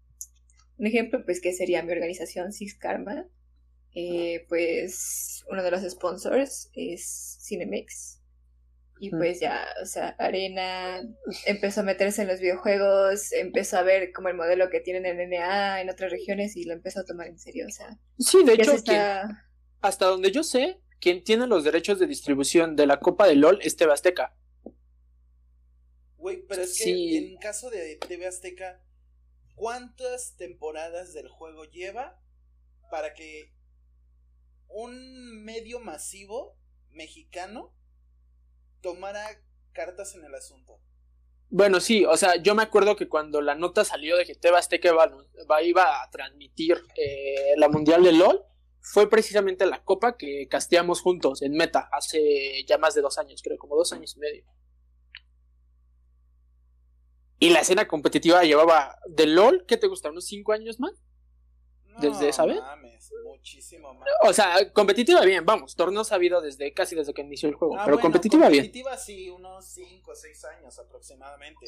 un ejemplo pues que sería mi organización Six Karma, eh, pues uno de los sponsors es Cinemex. Y pues ya, o sea, Arena empezó a meterse en los videojuegos, empezó a ver como el modelo que tienen en NA en otras regiones y lo empezó a tomar en serio, o sea. Sí, de hecho, hasta donde yo sé, quien tiene los derechos de distribución de la Copa de LOL es TV Azteca. Güey, pero es que en caso de TV Azteca, ¿cuántas temporadas del juego lleva para que un medio masivo mexicano tomara cartas en el asunto. Bueno, sí, o sea, yo me acuerdo que cuando la nota salió de que Teba Azteca iba, a transmitir eh, la Mundial de LOL, fue precisamente la copa que casteamos juntos en Meta hace ya más de dos años, creo, como dos años y medio. Y la escena competitiva llevaba de LOL, ¿qué te gusta? ¿Unos cinco años más? Desde esa vez. muchísimo más. O sea, competitiva bien, vamos, torneos ha habido desde casi desde que inició el juego, ah, pero competitiva, bien. Competitiva sí, unos 5 o 6 años aproximadamente.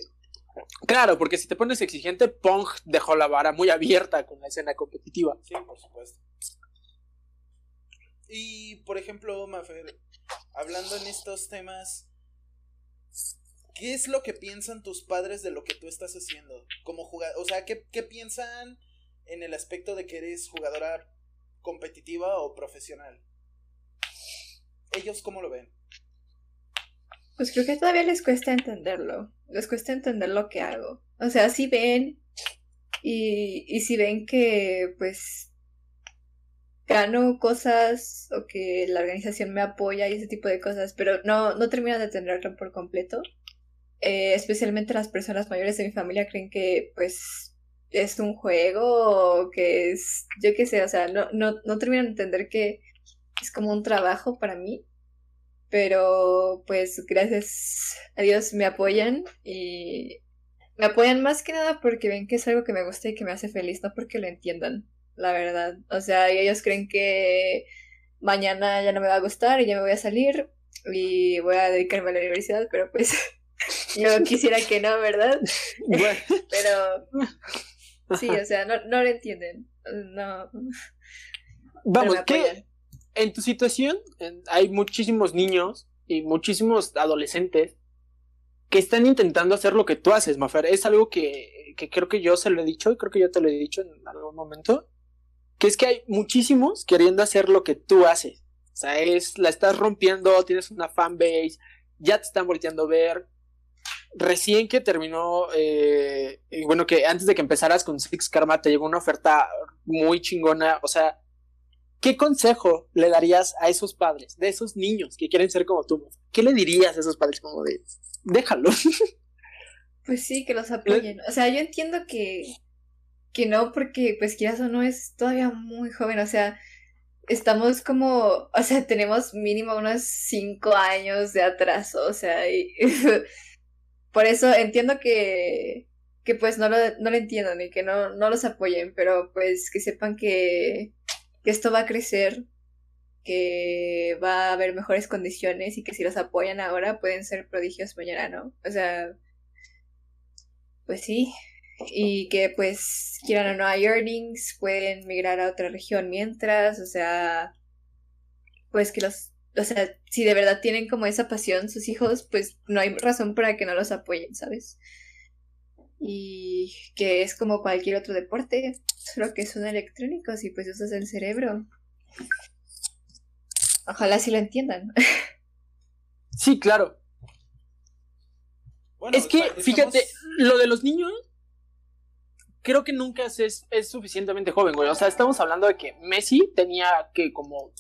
Claro, porque si te pones exigente, Pong dejó la vara muy abierta con la escena competitiva. Sí, por supuesto. Y, por ejemplo, Mafer, hablando en estos temas, ¿qué es lo que piensan tus padres de lo que tú estás haciendo? Como jugador, o sea, ¿qué, qué piensan en el aspecto de que eres jugadora competitiva o profesional. ¿Ellos cómo lo ven? Pues creo que todavía les cuesta entenderlo. Les cuesta entender lo que hago. O sea, si ven y, y si ven que pues gano cosas o que la organización me apoya y ese tipo de cosas, pero no, no terminan de entenderlo por completo. Eh, especialmente las personas mayores de mi familia creen que pues es un juego que es, yo qué sé, o sea, no, no, no termino de entender que es como un trabajo para mí, pero pues gracias a Dios me apoyan y me apoyan más que nada porque ven que es algo que me gusta y que me hace feliz, no porque lo entiendan, la verdad. O sea, ellos creen que mañana ya no me va a gustar y ya me voy a salir y voy a dedicarme a la universidad, pero pues yo quisiera que no, ¿verdad? pero Sí, o sea, no, no lo entienden. No. Vamos, que en tu situación hay muchísimos niños y muchísimos adolescentes que están intentando hacer lo que tú haces, Mafer. Es algo que, que creo que yo se lo he dicho y creo que yo te lo he dicho en algún momento. Que es que hay muchísimos queriendo hacer lo que tú haces. O sea, es, la estás rompiendo, tienes una fanbase, ya te están volteando a ver. Recién que terminó, eh, bueno, que antes de que empezaras con Six Karma te llegó una oferta muy chingona. O sea, ¿qué consejo le darías a esos padres, de esos niños que quieren ser como tú? ¿Qué le dirías a esos padres como de, déjalo? Pues sí, que los apoyen. O sea, yo entiendo que, que no, porque pues quizás o no es todavía muy joven. O sea, estamos como, o sea, tenemos mínimo unos cinco años de atraso, o sea, y, por eso entiendo que, que pues no lo, no lo entiendan y que no, no los apoyen, pero pues que sepan que, que esto va a crecer, que va a haber mejores condiciones y que si los apoyan ahora pueden ser prodigios mañana, ¿no? O sea, pues sí, y que pues quieran o no hay earnings, pueden migrar a otra región mientras, o sea, pues que los, o sea, si de verdad tienen como esa pasión sus hijos, pues no hay razón para que no los apoyen, ¿sabes? Y que es como cualquier otro deporte, solo que son electrónicos y pues usas el cerebro. Ojalá sí lo entiendan. Sí, claro. es que, fíjate, lo de los niños creo que nunca es, es suficientemente joven, güey. O sea, estamos hablando de que Messi tenía que como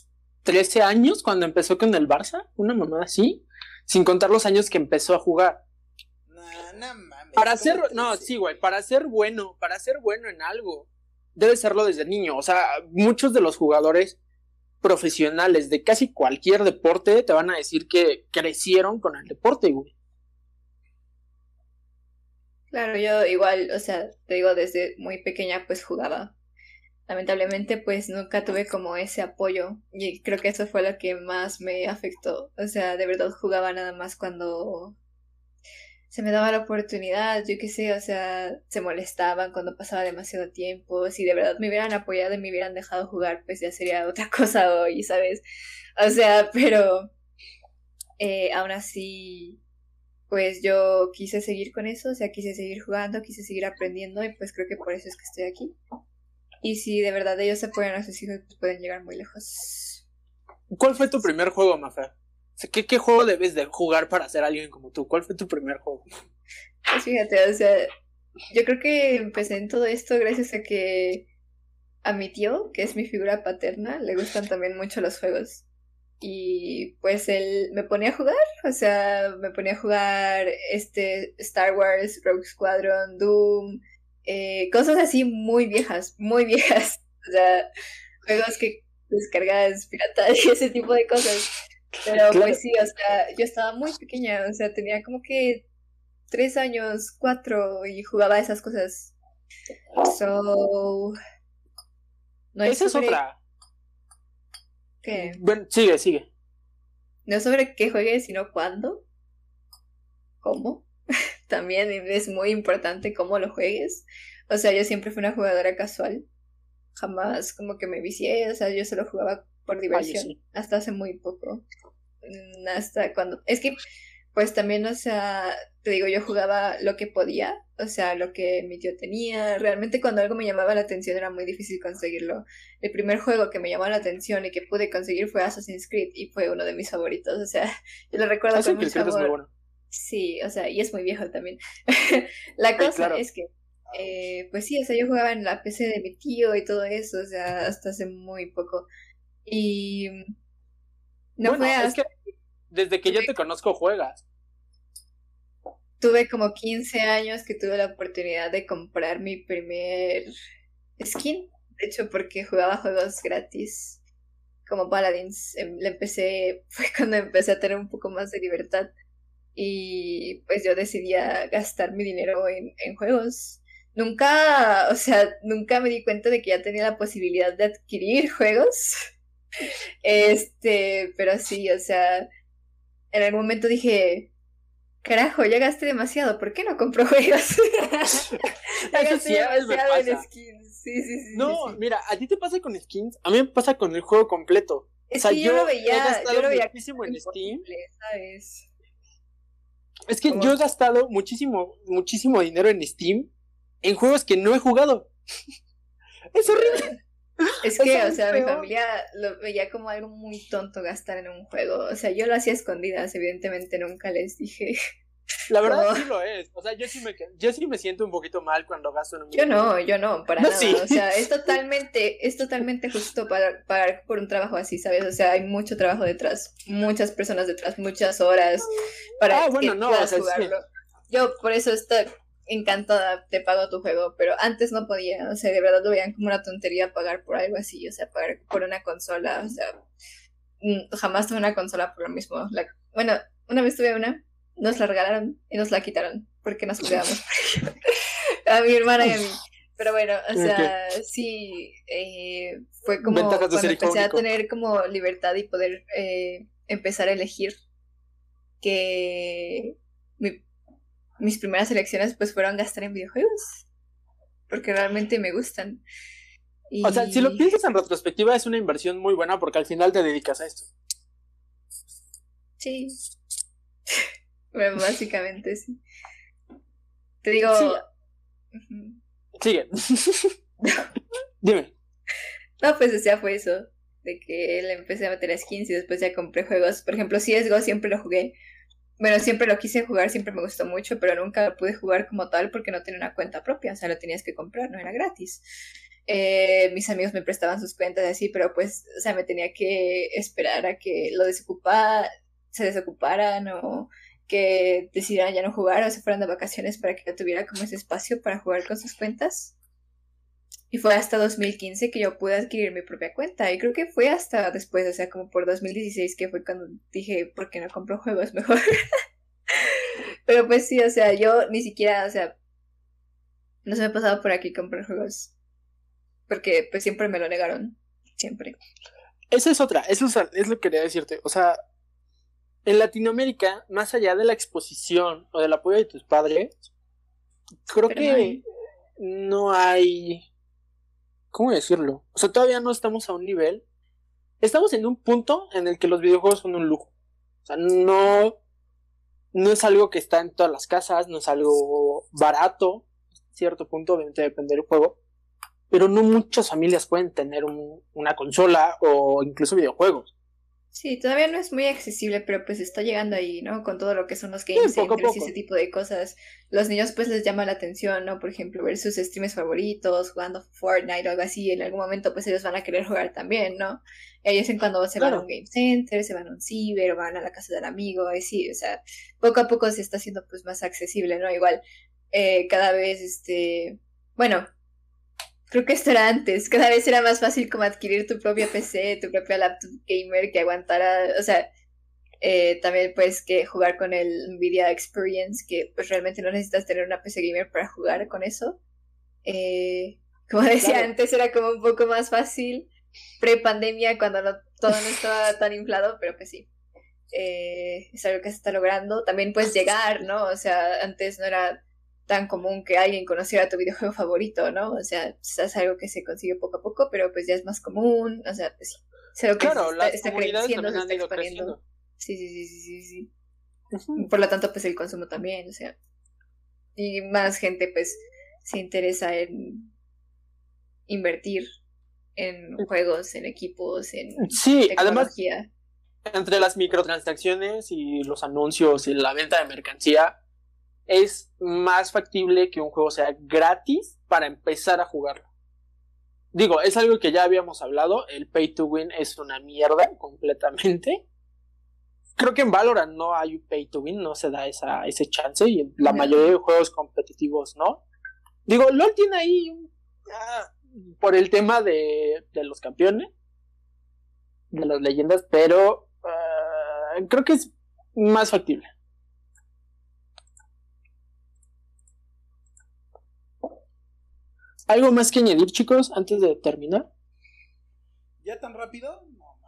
13 años cuando empezó con el Barça, una mamada así, sin contar los años que empezó a jugar. No, mames. Para ser, no, sí, güey, para ser bueno, para ser bueno en algo, debe serlo desde niño. O sea, muchos de los jugadores profesionales de casi cualquier deporte te van a decir que crecieron con el deporte, güey. Claro, yo igual, o sea, te digo, desde muy pequeña pues jugaba. Lamentablemente pues nunca tuve como ese apoyo y creo que eso fue lo que más me afectó. O sea, de verdad jugaba nada más cuando se me daba la oportunidad, yo qué sé, o sea, se molestaban cuando pasaba demasiado tiempo. Si de verdad me hubieran apoyado y me hubieran dejado jugar, pues ya sería otra cosa hoy, ¿sabes? O sea, pero eh, aún así pues yo quise seguir con eso, o sea, quise seguir jugando, quise seguir aprendiendo y pues creo que por eso es que estoy aquí. Y si de verdad ellos se apoyan a sus hijos, pues pueden llegar muy lejos. ¿Cuál fue tu primer juego, Mafer? ¿qué, ¿Qué juego debes de jugar para ser alguien como tú? ¿Cuál fue tu primer juego? Pues fíjate, o sea, yo creo que empecé en todo esto gracias a que a mi tío, que es mi figura paterna, le gustan también mucho los juegos. Y pues él me ponía a jugar, o sea, me ponía a jugar este Star Wars, Rogue Squadron, Doom, eh, cosas así muy viejas, muy viejas. O sea, juegos que descargas piratas y ese tipo de cosas. Pero pues sí, o sea, yo estaba muy pequeña, o sea, tenía como que tres años, cuatro, y jugaba esas cosas. So. No Esa es otra. ¿Qué? Bueno, sigue, sigue. No sobre qué juegues, sino cuándo. ¿Cómo? También es muy importante cómo lo juegues. O sea, yo siempre fui una jugadora casual. Jamás como que me vicié. O sea, yo solo jugaba por diversión. Hasta hace muy poco. Mm, hasta cuando. Es que, pues también, o sea, te digo, yo jugaba lo que podía o sea, lo que mi tío tenía. Realmente cuando algo me llamaba la atención era muy difícil conseguirlo. El primer juego que me llamó la atención y que pude conseguir fue Assassin's Creed y fue uno de mis favoritos. O sea, yo lo recuerdo con mucho amor. Sí, o sea, y es muy viejo también. la cosa es que, eh, pues sí, o sea, yo jugaba en la PC de mi tío y todo eso, o sea, hasta hace muy poco. Y no fue hasta... que desde que yo te conozco juegas tuve como 15 años que tuve la oportunidad de comprar mi primer skin. De hecho, porque jugaba juegos gratis como Paladins. Em, le empecé, fue cuando empecé a tener un poco más de libertad. Y pues yo decidí gastar mi dinero en, en juegos. Nunca, o sea, nunca me di cuenta de que ya tenía la posibilidad de adquirir juegos. Este, pero sí, o sea, en algún momento dije, Carajo, ya gasté demasiado, ¿por qué no compro juegos? ya gasté demasiado en skins. Sí, sí, sí. No, mira, a ti te pasa con skins, a mí me pasa con el juego completo. Es que yo, lo veía, yo lo veía en Steam. ¿sabes? Es que yo he gastado muchísimo, muchísimo dinero en Steam en juegos que no he jugado. es horrible. Es que, o sea, mi familia lo veía como algo muy tonto gastar en un juego. O sea, yo lo hacía escondidas, evidentemente nunca les dije. La verdad sí lo es. O sea, yo sí me, yo sí me siento un poquito mal cuando gasto en un Yo no, yo no, para nada. O sea, es totalmente, es totalmente justo para pagar por un trabajo así, ¿sabes? O sea, hay mucho trabajo detrás, muchas personas detrás, muchas horas para ah, bueno, no, o sea, jugarlo. Yo por eso estoy encantada, te pago tu juego, pero antes no podía, o sea, de verdad lo veían como una tontería pagar por algo así, o sea, pagar por una consola, o sea, mm, jamás tuve una consola por lo mismo. bueno, una vez tuve una, nos la regalaron y nos la quitaron porque nos cuidamos a mi hermana y a mí. Pero bueno, o sea, sí, eh, fue como cuando empecé a tener como libertad y poder eh, empezar a elegir que mis primeras elecciones pues fueron gastar en videojuegos, porque realmente me gustan. O sea, si lo piensas en retrospectiva es una inversión muy buena porque al final te dedicas a esto. Sí. Bueno, básicamente sí. Te digo... Sigue. Dime. No, pues o sea, fue eso. De que él empecé a meter skins y después ya compré juegos. Por ejemplo, CSGO siempre lo jugué bueno, siempre lo quise jugar, siempre me gustó mucho, pero nunca lo pude jugar como tal porque no tenía una cuenta propia, o sea, lo tenías que comprar, no era gratis. Eh, mis amigos me prestaban sus cuentas así, pero pues, o sea, me tenía que esperar a que lo desocupa, se desocuparan o que decidieran ya no jugar o se fueran de vacaciones para que yo tuviera como ese espacio para jugar con sus cuentas. Y fue hasta 2015 que yo pude adquirir mi propia cuenta. Y creo que fue hasta después, o sea, como por 2016 que fue cuando dije, ¿por qué no compro juegos mejor? Pero pues sí, o sea, yo ni siquiera, o sea, no se me ha pasado por aquí comprar juegos. Porque pues siempre me lo negaron. Siempre. Esa es otra, eso es, lo que quería decirte. O sea, en Latinoamérica, más allá de la exposición o del apoyo de tus padres, creo que no hay ¿cómo decirlo? O sea, todavía no estamos a un nivel. Estamos en un punto en el que los videojuegos son un lujo. O sea, no, no es algo que está en todas las casas, no es algo barato. cierto punto, obviamente depende del juego. Pero no muchas familias pueden tener una consola o incluso videojuegos. Sí, todavía no es muy accesible, pero pues está llegando ahí, ¿no? Con todo lo que son los games y ese tipo de cosas. Los niños pues les llama la atención, ¿no? Por ejemplo, ver sus streams favoritos, jugando Fortnite o algo así, en algún momento pues ellos van a querer jugar también, ¿no? Ellos en cuando se van a un game center, se van a un ciber, van a la casa del amigo, así, o sea, poco a poco se está haciendo pues más accesible, ¿no? Igual, eh, cada vez, este, bueno, creo que esto era antes, cada vez era más fácil como adquirir tu propia PC, tu propia laptop gamer que aguantara, o sea, eh, también pues que jugar con el Nvidia Experience, que pues realmente no necesitas tener una PC gamer para jugar con eso. Eh, como decía antes, era como un poco más fácil pre-pandemia cuando no, todo no estaba tan inflado, pero pues sí. Eh, es algo que se está logrando. También puedes llegar, ¿no? O sea, antes no era tan común que alguien conociera tu videojuego favorito, ¿no? O sea, es algo que se consigue poco a poco, pero pues ya es más común, o sea, pues sí. Claro, está, está creciendo, se está exponiendo. Sí, sí, sí, sí, sí, sí. Por lo tanto, pues el consumo también, o sea. Y más gente, pues, se interesa en invertir en juegos, en equipos, en sí, tecnología. además entre las microtransacciones y los anuncios y la venta de mercancía, es más factible que un juego sea gratis para empezar a jugarlo. Digo, es algo que ya habíamos hablado, el pay to win es una mierda completamente. Creo que en Valorant no hay pay to win, no se da esa, ese chance y en la mayoría de juegos competitivos no. Digo, LOL tiene ahí ah, por el tema de, de, los campeones, de las leyendas, pero ah, creo que es más factible. ¿Algo más que añadir, chicos, antes de terminar? ¿Ya tan rápido? No,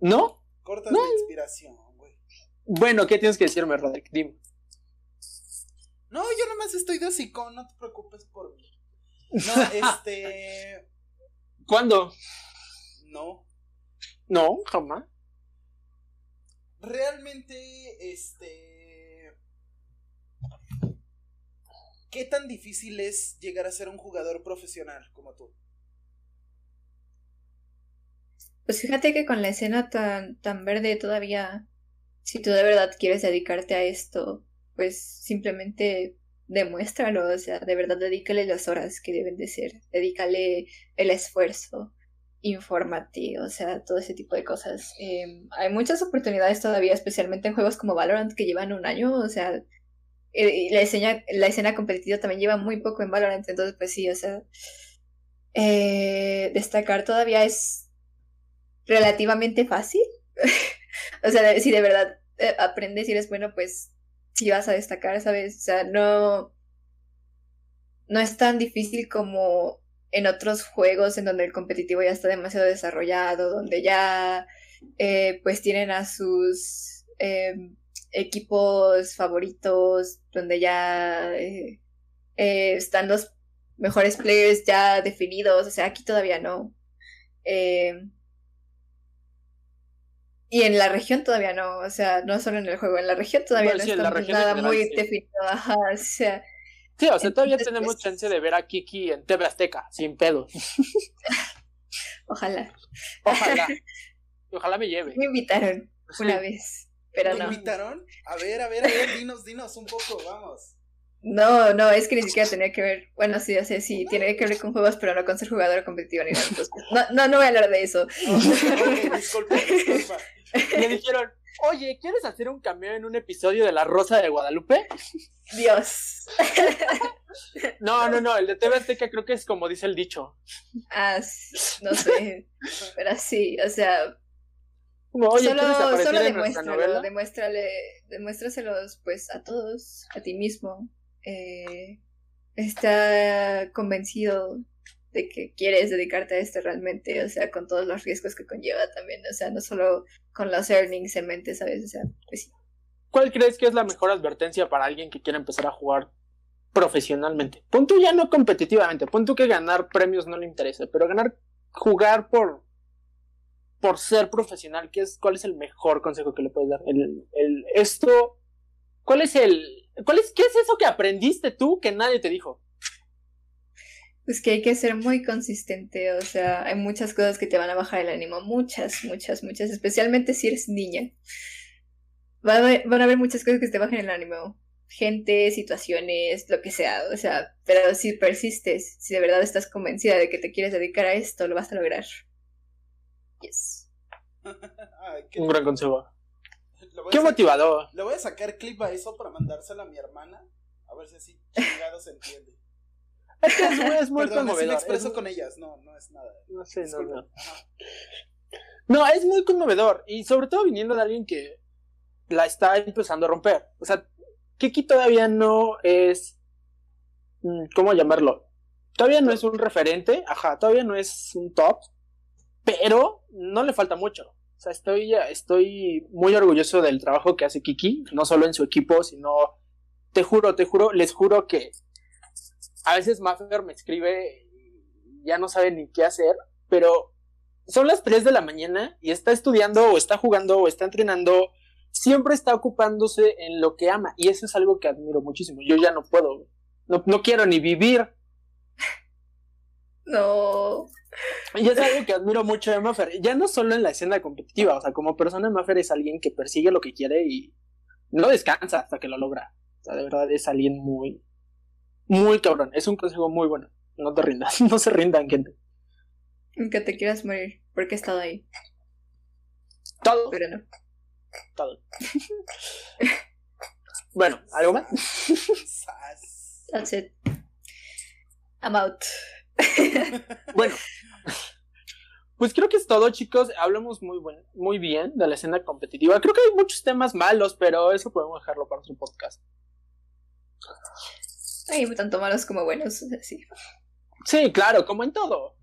¿No? Cortas la inspiración, güey. Bueno, ¿qué tienes que decirme, Roderick? Dime. No, yo nomás estoy de hocico, no te preocupes por mí. No, este. ¿Cuándo? No. No, jamás. Realmente, este ¿Qué tan difícil es llegar a ser un jugador profesional como tú? Pues fíjate que con la escena tan, tan verde todavía, si tú de verdad quieres dedicarte a esto, pues simplemente demuéstralo, o sea, de verdad dedícale las horas que deben de ser, dedícale el esfuerzo, infórmate, o sea, todo ese tipo de cosas. Em, hay muchas oportunidades todavía, especialmente en juegos como Valorant que llevan un año, o sea, eh, la, escena, la escena competitiva también lleva muy poco en Valorant, entonces pues sí, o sea, eh, destacar todavía es relativamente fácil. o sea, si de verdad eh, aprendes y eres bueno, pues sí vas a destacar, ¿sabes? O sea, no, no es tan difícil como en otros juegos en donde el competitivo ya está demasiado desarrollado, donde ya pues tienen a sus em, equipos favoritos, donde ya eh, eh, están los mejores players ya definidos, o sea, aquí todavía no. Eh, y en la región todavía no, o sea, no solo en el juego, en la región todavía no está nada muy definido, o sea. Sí, o sea, todavía tenemos pues, chance de ver a Kiki en TV Azteca, sin pedos. Ojalá. Ojalá. Ojalá me lleve. Me invitaron una vez. Pero no. invitaron? A ver, a ver, a ver, dinos, dinos un poco, vamos. No, no, es que ni siquiera tenía que ver, bueno, sí, o sea, sí, tiene que ver con juegos, pero no con ser jugador competitivo ni nada. no, no, no voy a hablar de eso. disculpa, disculpa. Me dijeron, oye, ¿quieres hacer un cameo en un episodio de La Rosa de Guadalupe? Dios. No, no, no, el de TV Azteca creo que es como dice el dicho. Ah, no sé, pero sí, o sea, solo, solo demuéstralo, demuéstrale, demuéstraselos pues a todos, a ti mismo. Eh, está convencido de que quieres dedicarte a esto realmente, o sea, con todos los riesgos que conlleva también, o sea, no solo con los earnings en mente, ¿sabes? O sea, pues sí. ¿Cuál crees que es la mejor advertencia para alguien que quiera empezar a jugar profesionalmente? Punto ya no competitivamente, punto que ganar premios no le interesa, pero ganar, jugar por por ser profesional, ¿qué es, ¿cuál es el mejor consejo que le puedes dar? El, esto, ¿cuál es el, es, qué es eso que aprendiste tú que nadie te dijo? Pues que hay que ser muy consistente, o sea, hay muchas cosas que te van a bajar el ánimo, muchas, muchas, muchas, especialmente si eres niña. Van a haber muchas cosas que te bajen el ánimo, gente, situaciones, lo que sea, o sea, pero si persistes, si de verdad estás convencida de que te quieres dedicar a esto, lo vas a lograr. Yes. Un gran consejo. Qué motivador. Le voy a sacar clip a eso para mandárselo a mi hermana. A ver si así chingado se entiende. Es que es, muy Perdón, conmovedor. me expreso con ellas, no, no es nada. No sé, no, no. No, es muy conmovedor. Y sobre todo viniendo de alguien que la está empezando a romper. O sea, Kiki todavía no es. Mm, ¿Cómo llamarlo? Todavía no es un referente. Ajá, todavía no es un top pero no le falta mucho. O sea, estoy, estoy muy orgulloso del trabajo que hace Kiki, no solo en su equipo, sino, te juro, te juro, les juro que a veces Maffer me escribe y ya no sabe ni qué hacer, pero son las 3 de la mañana y está estudiando o está jugando o está entrenando, siempre está ocupándose en lo que ama y eso es algo que admiro muchísimo. Yo ya no puedo, no, no quiero ni vivir. No. Y es algo que admiro mucho de Maffer, ya no solo en la escena competitiva, o sea, como persona Maffer es alguien que persigue lo que quiere y no descansa hasta que lo logra. O sea, de verdad es alguien muy, muy cabrón. Es un consejo muy bueno. No te rindas, no se rindan, gente. Aunque te quieras morir, porque he estado ahí. Todo. Pero no. Todo. bueno, ¿algo más? That's it. I'm out. Bueno, pues creo que es todo, chicos. Hablamos muy, buen, muy bien de la escena competitiva. Creo que hay muchos temas malos, pero eso podemos dejarlo para otro podcast. Hay tanto malos como buenos, sí. Sí, claro, como en todo.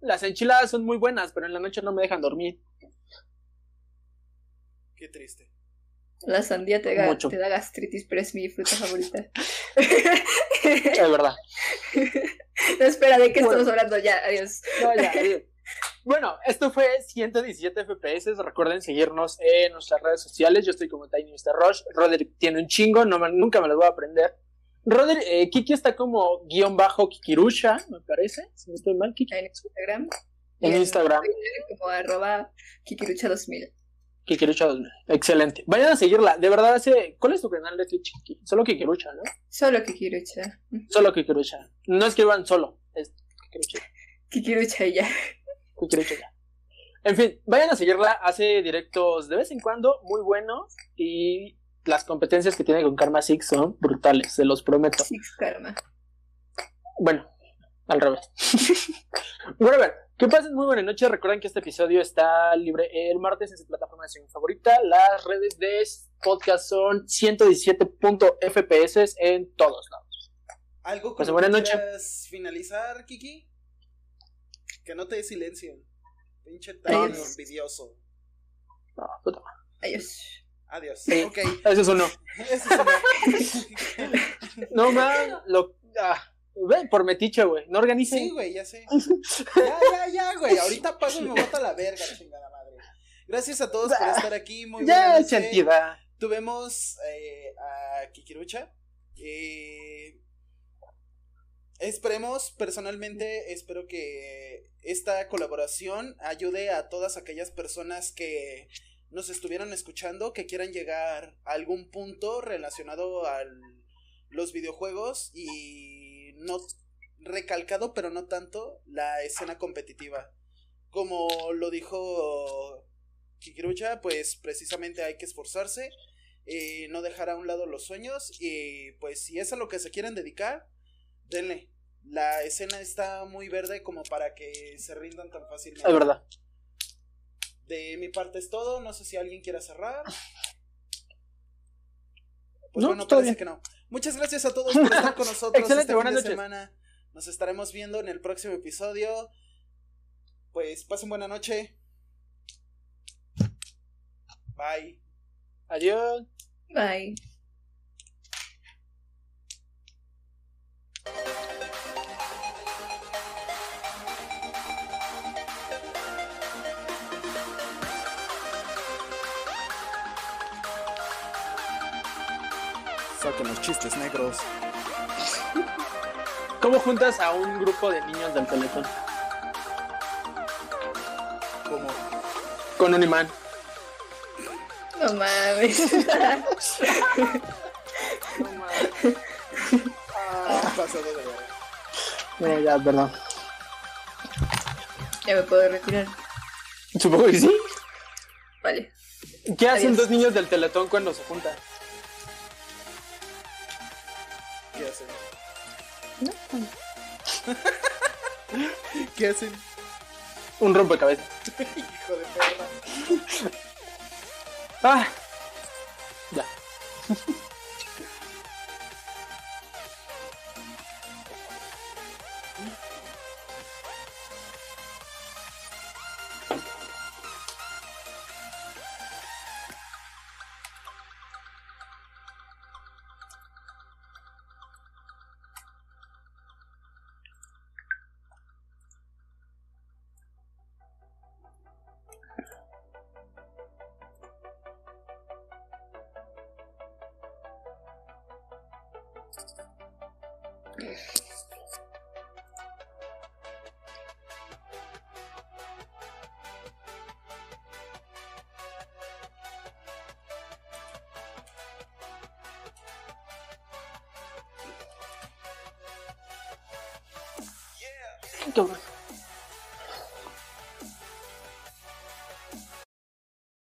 Las enchiladas son muy buenas, pero en la noche no me dejan dormir. Qué triste. La sandía te, da gastritis, pero es mi fruta favorita. es verdad. No, espera, ¿de qué estamos hablando? Ya, adiós. No, ya, adiós. Bueno, esto fue 117 FPS. Recuerden seguirnos en nuestras redes sociales. Yo estoy como Tiny Mr. Rush. Roderick tiene un chingo, no, nunca me lo voy a aprender. Roderick, eh, Kiki está como guion bajo Kikirusha, me parece. Si no estoy mal, Kiki. En Instagram. En Instagram. Como arroba Kikirucha2000. Kikirucha2000. Excelente. Vayan a seguirla. De verdad, hace... ¿cuál es tu canal de Twitch? Solo Kikirucha, ¿no? Solo Kikirucha. Solo Kikirucha. No escriban solo. Es Kikirucha. Kikirucha ya. Kikirucha ya. En fin, vayan a seguirla. Hace directos de vez en cuando, muy buenos. Y las competencias que tiene con Karma Six son brutales, se los prometo. Six Karma. Bueno, al revés. bueno, a ver, que pasen muy buena noche. Recuerden que este episodio está libre el martes en su plataforma de streaming favorita. Las redes de podcast son 117.fps en todos lados. ¿Algo Pues que noche. quieras finalizar, Kiki? Que no te dé silencio. Pinche tan Adiós. envidioso. No, puta madre. Adiós. Adiós. Sí. Ok. Eso es uno. Ese es una- No, man, lo. Ah, ve, por metiche, güey. No organice. Sí, güey, ya sé. Ya, ya, ya, güey. Ahorita pago y me boto a la verga, chingada madre. Gracias a todos por estar aquí. Muy buena ya, sentida. Tuvimos eh, a Kikirucha. Eh, esperemos, personalmente, espero que esta colaboración ayude a todas aquellas personas que nos estuvieron escuchando, que quieran llegar a algún punto relacionado a los videojuegos y no recalcado, pero no tanto, la escena competitiva. Como lo dijo Kikirucha, pues precisamente hay que esforzarse, eh, no dejar a un lado los sueños y pues si es a lo que se quieren dedicar, denle. La escena está muy verde como para que se rindan tan fácilmente. Es verdad. De mi parte es todo, no sé si alguien quiera cerrar. Pues No, bueno, parece bien. que no. Muchas gracias a todos por estar con nosotros Excelente, este fin buenas de noches. semana. Nos estaremos viendo en el próximo episodio. Pues pasen buena noche. Bye. Adiós. Bye. Saquen los chistes negros. ¿Cómo juntas a un grupo de niños del teléfono? Como Con un imán. No mames. pasado de verdad. Eh, ya, perdón. ya me puedo retirar. Supongo que sí. Vale. ¿Qué hacen dos niños del teletón cuando se juntan? ¿Qué hacen? Un rompecabezas. Hijo de perra. Ah.